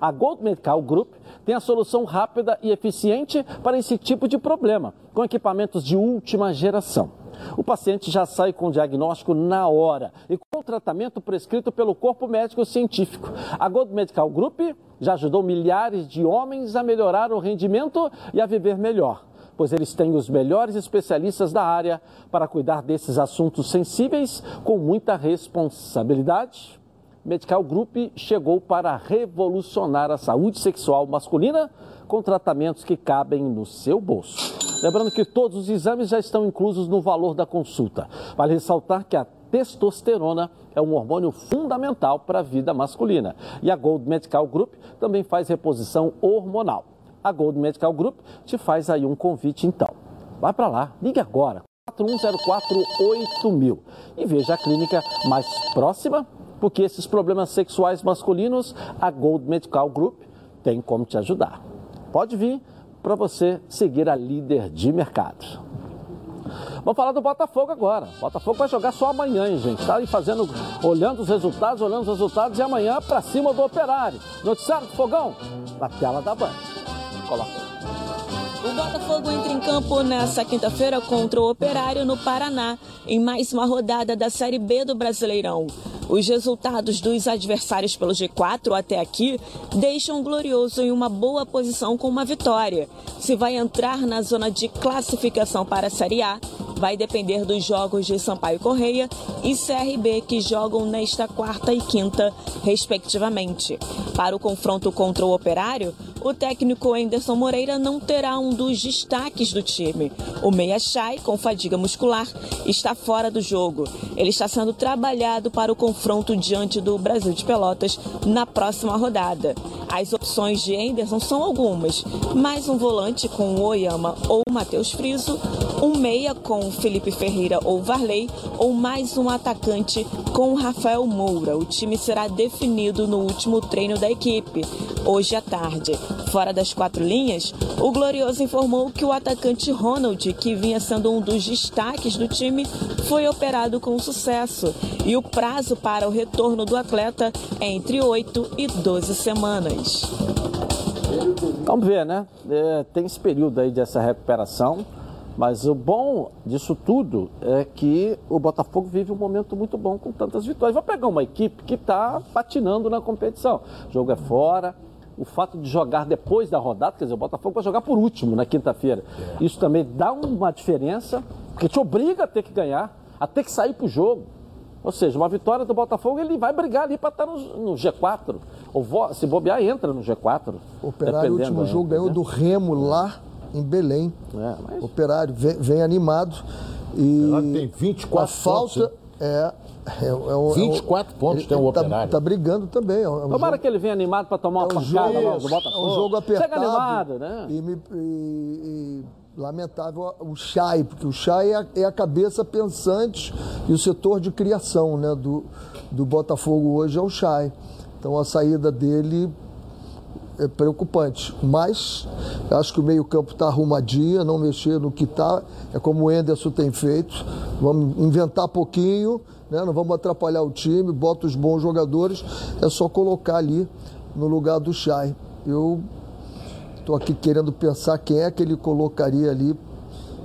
A Gold Medical Group tem a solução rápida e eficiente para esse tipo de problema, com equipamentos de última geração. O paciente já sai com o diagnóstico na hora e com o tratamento prescrito pelo corpo médico científico. A Gold Medical Group já ajudou milhares de homens a melhorar o rendimento e a viver melhor pois eles têm os melhores especialistas da área para cuidar desses assuntos sensíveis com muita responsabilidade. Medical Group chegou para revolucionar a saúde sexual masculina com tratamentos que cabem no seu bolso. Lembrando que todos os exames já estão inclusos no valor da consulta. Vale ressaltar que a testosterona é um hormônio fundamental para a vida masculina. E a Gold Medical Group também faz reposição hormonal. A Gold Medical Group te faz aí um convite então. Vai para lá, ligue agora, 41048000 e veja a clínica mais próxima, porque esses problemas sexuais masculinos, a Gold Medical Group tem como te ajudar. Pode vir para você seguir a líder de mercado. Vamos falar do Botafogo agora. O Botafogo vai jogar só amanhã, hein, gente. Está aí fazendo, olhando os resultados, olhando os resultados e amanhã para cima do Operário. Noticiário do Fogão, na tela da Band. Coloca. O Botafogo entra em campo nesta quinta-feira contra o Operário no Paraná, em mais uma rodada da Série B do Brasileirão. Os resultados dos adversários pelo G4 até aqui deixam o Glorioso em uma boa posição com uma vitória. Se vai entrar na zona de classificação para a Série A, vai depender dos jogos de Sampaio Correia e CRB que jogam nesta quarta e quinta, respectivamente. Para o confronto contra o Operário, o técnico Anderson Moreira não terá um dos destaques do time. O Meia Chay, com fadiga muscular, está fora do jogo. Ele está sendo trabalhado para o confronto diante do Brasil de Pelotas na próxima rodada. As opções de Anderson são algumas: mais um volante com o Oyama ou Matheus Friso, um meia com Felipe Ferreira ou Varley, ou mais um atacante com Rafael Moura. O time será definido no último treino da equipe, hoje à tarde. Fora das quatro linhas, o Glorioso informou que o atacante Ronald, que vinha sendo um dos destaques do time, foi operado com sucesso e o prazo para o retorno do atleta é entre 8 e 12 semanas. Vamos ver, né? É, tem esse período aí dessa recuperação, mas o bom disso tudo é que o Botafogo vive um momento muito bom com tantas vitórias. Vai pegar uma equipe que está patinando na competição. O jogo é fora, o fato de jogar depois da rodada, quer dizer, o Botafogo vai jogar por último na quinta-feira. É. Isso também dá uma diferença, porque te obriga a ter que ganhar, a ter que sair para o jogo. Ou seja, uma vitória do Botafogo, ele vai brigar ali para estar no, no, G4. Ou se bobear, entra no G4. O Operário, o último jogo, ganhou do Remo lá em Belém. É, mas... Operário vem, vem animado. E tem 24 a falta pontos, é, é, é, 24 é pontos tem o tá, Operário. Tá brigando também. É um Tomara jogo, que ele venha animado para tomar uma pancada jogo, do Botafogo. É um jogo apertado. Chega animado, né? E, me, e, e lamentável o Chay, porque o Chay é a, é a, cabeça pensante e o setor de criação né, do, do Botafogo hoje é o Chay. Então a saída dele é preocupante. Mas acho que o meio-campo está arrumadinho, não mexer no que está. É como o Enderson tem feito. Vamos inventar pouquinho, né? não vamos atrapalhar o time, bota os bons jogadores, é só colocar ali no lugar do Chay. Eu Estou aqui querendo pensar quem é que ele colocaria ali.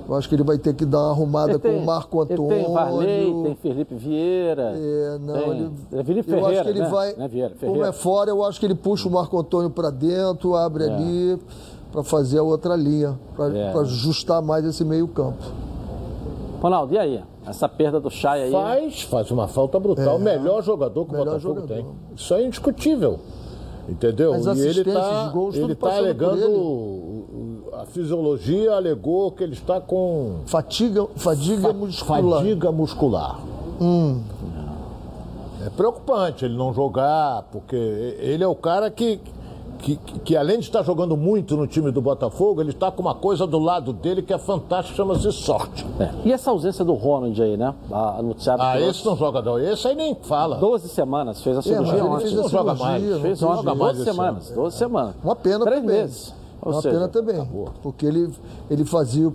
Eu acho que ele vai ter que dar uma arrumada tem, com o Marco Antônio. Ele tem Varley, tem Felipe Vieira. É, não, tem, ele, é Felipe Ferreira, eu acho que ele né? vai. Né, Vieira, como é fora, eu acho que ele puxa o Marco Antônio para dentro, abre é. ali para fazer a outra linha, para é. ajustar mais esse meio-campo. Ronaldo, e aí? Essa perda do Chay aí? Faz, faz uma falta brutal. É. Melhor jogador que o Botafogo jogador. tem. Isso é indiscutível. Entendeu? As e ele está ele tá alegando a fisiologia alegou que ele está com fatiga, fadiga fa muscular. Fadiga muscular. Hum. É preocupante ele não jogar, porque ele é o cara que que, que, além de estar jogando muito no time do Botafogo, ele está com uma coisa do lado dele que é fantástica, chama-se sorte. É. E essa ausência do Ronald aí, né? A noticiário ah, esse não joga não. Esse aí nem fala. 12 semanas, fez a cirurgia é, ontem. Ele fez a não joga mais. Fez não joga 12 semanas, 12 semanas. Uma pena Três também. meses. Ou uma seja, pena também. Acabou. Porque ele, ele fazia,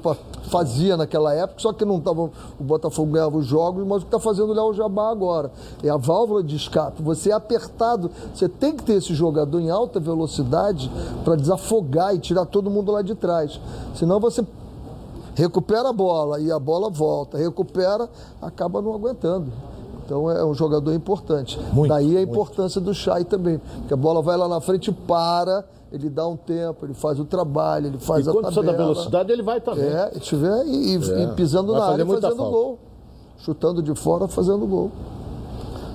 fazia naquela época, só que não tava. O Botafogo ganhava os jogos, mas o que está fazendo o Léo Jabá agora. É a válvula de escape. Você é apertado, você tem que ter esse jogador em alta velocidade para desafogar e tirar todo mundo lá de trás. Senão você recupera a bola e a bola volta, recupera, acaba não aguentando. Então é um jogador importante. Muito, Daí a muito. importância do Chay também. Porque a bola vai lá na frente e para ele dá um tempo, ele faz o trabalho, ele faz e a quando tabela. da velocidade, ele vai também. É, estiver e, é. e pisando vai na área fazendo falta. gol. Chutando de fora, fazendo gol.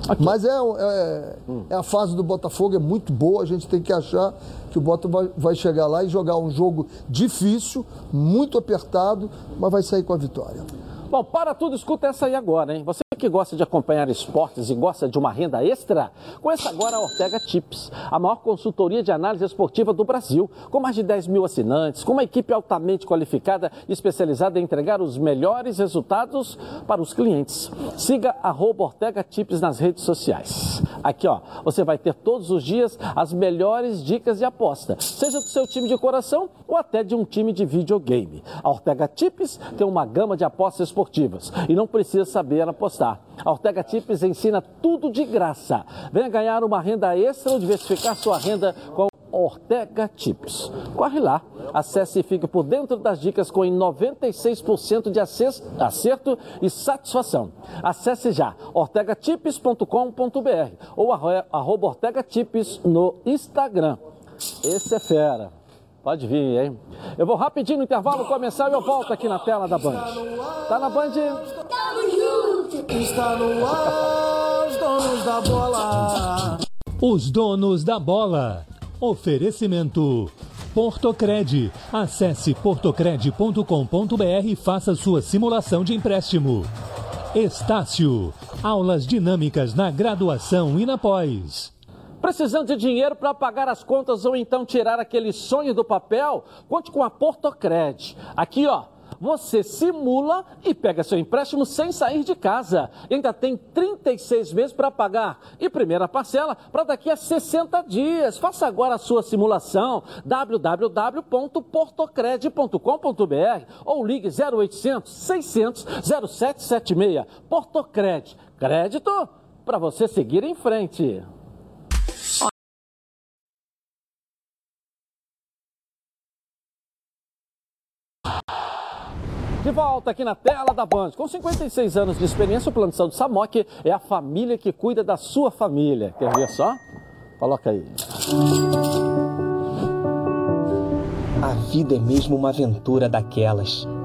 Aqui. Mas é, é, hum. é, a fase do Botafogo, é muito boa, a gente tem que achar que o Botafogo vai, vai chegar lá e jogar um jogo difícil, muito apertado, mas vai sair com a vitória. Bom, para tudo, escuta essa aí agora, hein? Você que gosta de acompanhar esportes e gosta de uma renda extra, conheça agora a Ortega Tips, a maior consultoria de análise esportiva do Brasil, com mais de 10 mil assinantes, com uma equipe altamente qualificada e especializada em entregar os melhores resultados para os clientes. Siga a Ortega Tips nas redes sociais. Aqui, ó, você vai ter todos os dias as melhores dicas de aposta, seja do seu time de coração ou até de um time de videogame. A Ortega Tips tem uma gama de apostas esportivas e não precisa saber apostar. A Ortega Tips ensina tudo de graça. Venha ganhar uma renda extra ou diversificar sua renda com Ortega Tips. Corre lá, acesse e fique por dentro das dicas com 96% de acerto e satisfação. Acesse já ortegatips.com.br ou arroba Ortega Tips no Instagram. Esse é fera. Pode vir, hein? Eu vou rapidinho no intervalo começar e eu volto aqui na tela da Band. Tá na Band? Está no ar, os donos da bola. Os donos da bola. Oferecimento. Portocred. Acesse portocred.com.br e faça sua simulação de empréstimo. Estácio. Aulas dinâmicas na graduação e na pós. Precisando de dinheiro para pagar as contas ou então tirar aquele sonho do papel? Conte com a Portocred. Aqui, ó, você simula e pega seu empréstimo sem sair de casa. Ainda tem 36 meses para pagar e primeira parcela para daqui a 60 dias. Faça agora a sua simulação www.portocred.com.br ou ligue 0800 600 0776. Portocred. Crédito para você seguir em frente. De volta aqui na tela da Band. Com 56 anos de experiência, o Plano de Saúde Samok é a família que cuida da sua família. Quer ver só? Coloca aí. A vida é mesmo uma aventura daquelas.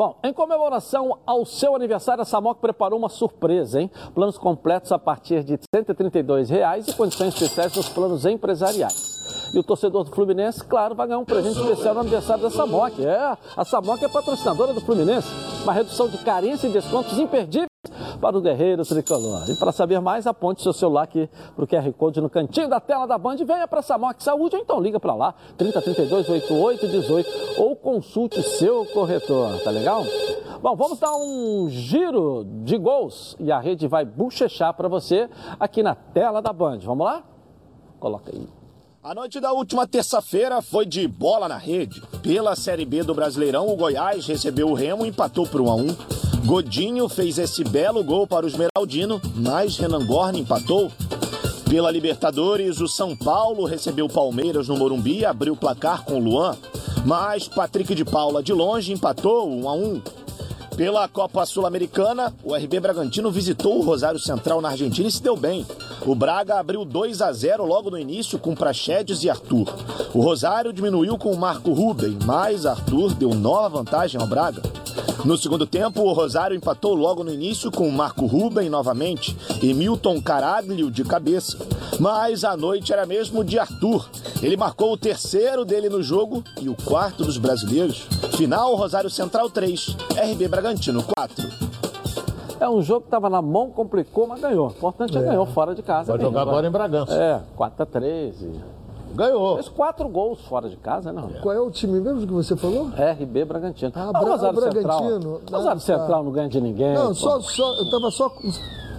Bom, em comemoração ao seu aniversário, a Samok preparou uma surpresa, hein? Planos completos a partir de 132 reais e condições especiais nos planos empresariais. E o torcedor do Fluminense, claro, vai ganhar um presente especial no aniversário da Samok. É, a Samok é patrocinadora do Fluminense. Uma redução de carência e descontos imperdíveis para o Guerreiro Tricolor. E para saber mais, aponte seu celular aqui para o QR Code no cantinho da tela da Band venha para a Samok Saúde ou então liga para lá, 3032 8818 ou consulte seu corretor, tá legal? Bom, vamos dar um giro de gols e a rede vai bochechar para você aqui na tela da Band. Vamos lá? Coloca aí. A noite da última terça-feira foi de bola na rede. Pela Série B do Brasileirão, o Goiás recebeu o Remo e empatou por 1 a 1. Godinho fez esse belo gol para o Esmeraldino, mas Renan Gorne empatou. Pela Libertadores, o São Paulo recebeu o Palmeiras no Morumbi e abriu o placar com o Luan. Mas Patrick de Paula de longe empatou 1 a 1. Pela Copa Sul-Americana, o RB Bragantino visitou o Rosário Central na Argentina e se deu bem. O Braga abriu 2 a 0 logo no início com Prachedes e Arthur. O Rosário diminuiu com o Marco Ruben, mas Arthur deu nova vantagem ao Braga. No segundo tempo, o Rosário empatou logo no início com o Marco Ruben novamente e Milton Caraglio de cabeça. Mas a noite era mesmo de Arthur. Ele marcou o terceiro dele no jogo e o quarto dos brasileiros. Final Rosário Central 3, RB Bragantino 4. É um jogo que estava na mão, complicou, mas ganhou. O importante é, é ganhou fora de casa. Vai mesmo, jogar agora em Bragança. É, 4 a 13 Ganhou. Fez quatro gols fora de casa, né? Qual é o time mesmo que você falou? RB Bragantino. Ah, ah Bra Rosário Bragantino. Central, Rosário ah, Central não ganha de ninguém. Não, só, só, eu tava só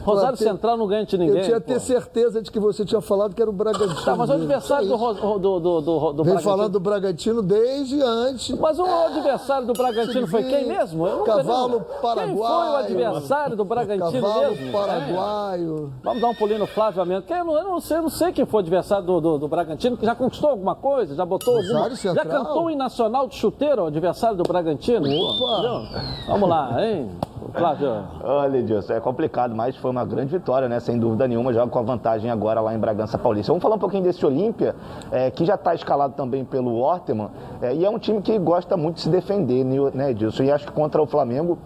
Rosário ter... Central não ganha de ninguém. Eu tinha pô. ter certeza de que você tinha falado que era o Bragantino. Tá, mas o adversário do, do, do, do, do Vem Bragantino. falando do Bragantino desde antes. Mas o adversário do Bragantino foi quem mesmo? Cavalo Paraguaio. Quem foi o adversário do Bragantino Cavalo mesmo? Paraguaio. É. Vamos dar um pulinho no Flávio mesmo. Eu não, eu não sei, eu não sei quem foi o adversário do, do, do Bragantino, que já conquistou alguma coisa, já botou alguma... Já cantou em Nacional de Chuteiro, o adversário do Bragantino. Opa! Vamos lá, hein? Flávio. Olha, Edilson, é complicado, mas foi uma grande vitória, né? Sem dúvida nenhuma, joga com a vantagem agora lá em Bragança Paulista. Vamos falar um pouquinho desse Olímpia, é, que já está escalado também pelo Orteman, é, e é um time que gosta muito de se defender, né, Edilson? E acho que contra o Flamengo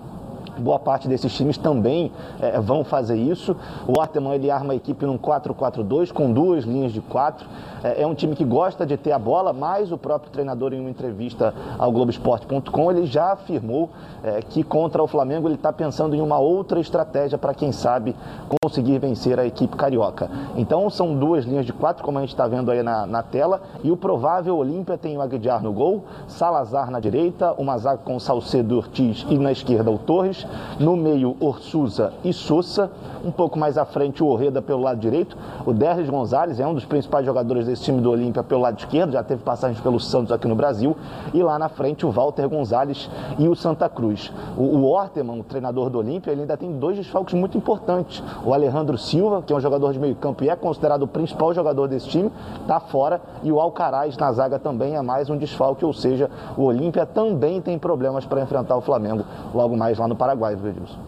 boa parte desses times também é, vão fazer isso. O Arteman ele arma a equipe num 4-4-2 com duas linhas de quatro. É, é, um time que gosta de ter a bola, mas o próprio treinador em uma entrevista ao Globoesporte.com ele já afirmou é, que contra o Flamengo ele está pensando em uma outra estratégia para quem sabe conseguir vencer a equipe carioca. Então são duas linhas de quatro, como a gente está vendo aí na, na, tela, e o provável Olímpia tem o Aguiar no gol, Salazar na direita, uma zaga com Salcedo Ortiz e na esquerda o Torres, no meio, Orsuza e Sousa. Um pouco mais à frente, o Orreda pelo lado direito. O Derlis Gonzalez é um dos principais jogadores desse time do Olímpia pelo lado esquerdo, já teve passagens pelo Santos aqui no Brasil. E lá na frente, o Walter Gonzalez e o Santa Cruz. O, o Orteman, o treinador do Olímpia, ele ainda tem dois desfalques muito importantes. O Alejandro Silva, que é um jogador de meio campo e é considerado o principal jogador desse time, está fora. E o Alcaraz na zaga também é mais um desfalque, ou seja, o Olímpia também tem problemas para enfrentar o Flamengo logo mais lá no Paraguai. Paraguai, viu, Edilson?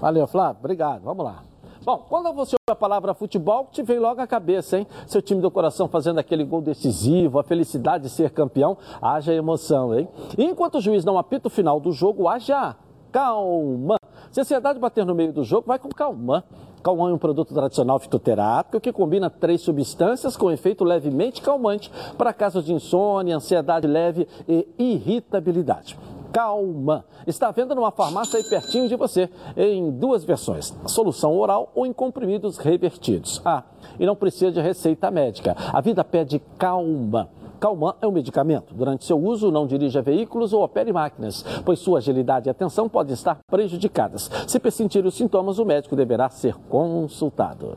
Valeu, Flávio. Obrigado. Vamos lá. Bom, quando você ouve a palavra futebol, te vem logo à cabeça, hein? Seu time do coração fazendo aquele gol decisivo, a felicidade de ser campeão, haja emoção, hein? E enquanto o juiz não apita o final do jogo, haja calma. Se a ansiedade bater no meio do jogo, vai com calma. Calmã é um produto tradicional fitoterápico que combina três substâncias com efeito levemente calmante para casos de insônia, ansiedade leve e irritabilidade. Calma. Está à venda numa farmácia aí pertinho de você, em duas versões: solução oral ou em comprimidos revertidos. Ah, e não precisa de receita médica. A vida pede calma. Calman é um medicamento. Durante seu uso, não dirija veículos ou opere máquinas, pois sua agilidade e atenção podem estar prejudicadas. Se pressentir os sintomas, o médico deverá ser consultado.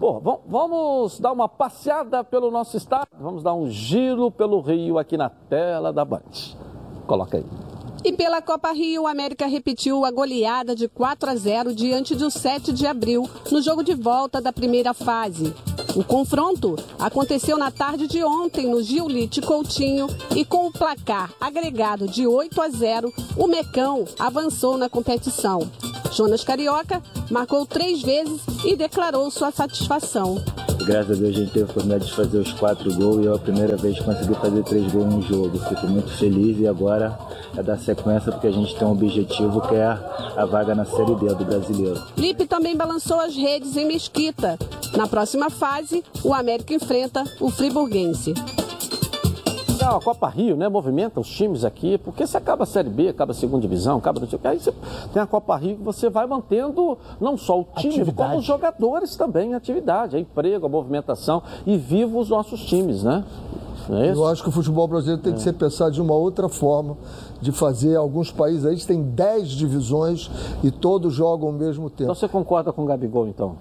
Bom, vamos dar uma passeada pelo nosso estado, vamos dar um giro pelo Rio aqui na tela da Band. Coloca aí. E pela Copa Rio, o América repetiu a goleada de 4 a 0 diante do 7 de abril, no jogo de volta da primeira fase. O confronto aconteceu na tarde de ontem no Giolite Coutinho e com o placar agregado de 8 a 0, o Mecão avançou na competição. Jonas Carioca marcou três vezes e declarou sua satisfação. Graças a Deus a gente teve a oportunidade de fazer os quatro gols e é a primeira vez que consegui fazer três gols no jogo. Fico muito feliz e agora é dar sequência porque a gente tem um objetivo que é a vaga na Série D do brasileiro. Lipe também balançou as redes em Mesquita. Na próxima fase, o América enfrenta o Friburguense a Copa Rio, né? Movimenta os times aqui, porque você acaba a Série B, acaba a segunda divisão, acaba não sei o que. Aí você tem a Copa Rio que você vai mantendo não só o time, atividade. como os jogadores também, a atividade, a emprego, a movimentação e viva os nossos times, né? É Eu acho que o futebol brasileiro tem é. que ser pensado de uma outra forma de fazer. Alguns países aí têm 10 divisões e todos jogam ao mesmo tempo. Então você concorda com o Gabigol, então?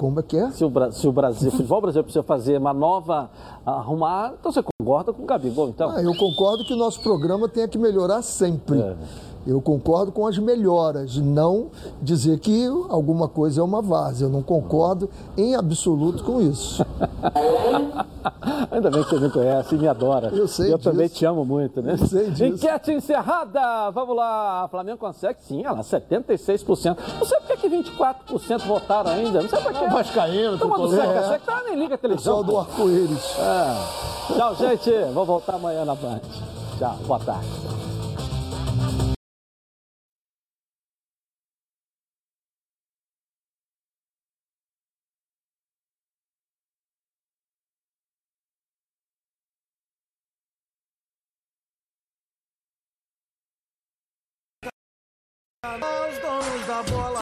Como é que é? Se o, se o Brasil, o futebol brasileiro precisa fazer uma nova, arrumar, então você concorda com o Gabigol, então? Ah, eu concordo que o nosso programa tenha que melhorar sempre. É. Eu concordo com as melhoras, não dizer que alguma coisa é uma vaza. Eu não concordo em absoluto com isso. Ainda bem que você me conhece e me adora. Eu sei Eu disso. também te amo muito, né? Eu sei disso. Enquete encerrada. Vamos lá. Flamengo consegue? Sim, olha lá, 76%. Não sei por que 24% votaram ainda. Não sei por que. É vascaíno, Toma do seca, seca, tá, nem liga a televisão. Pessoal do arco-íris. É. Tchau, gente. Vou voltar amanhã na Band. Tchau, boa tarde. Os donos da bola.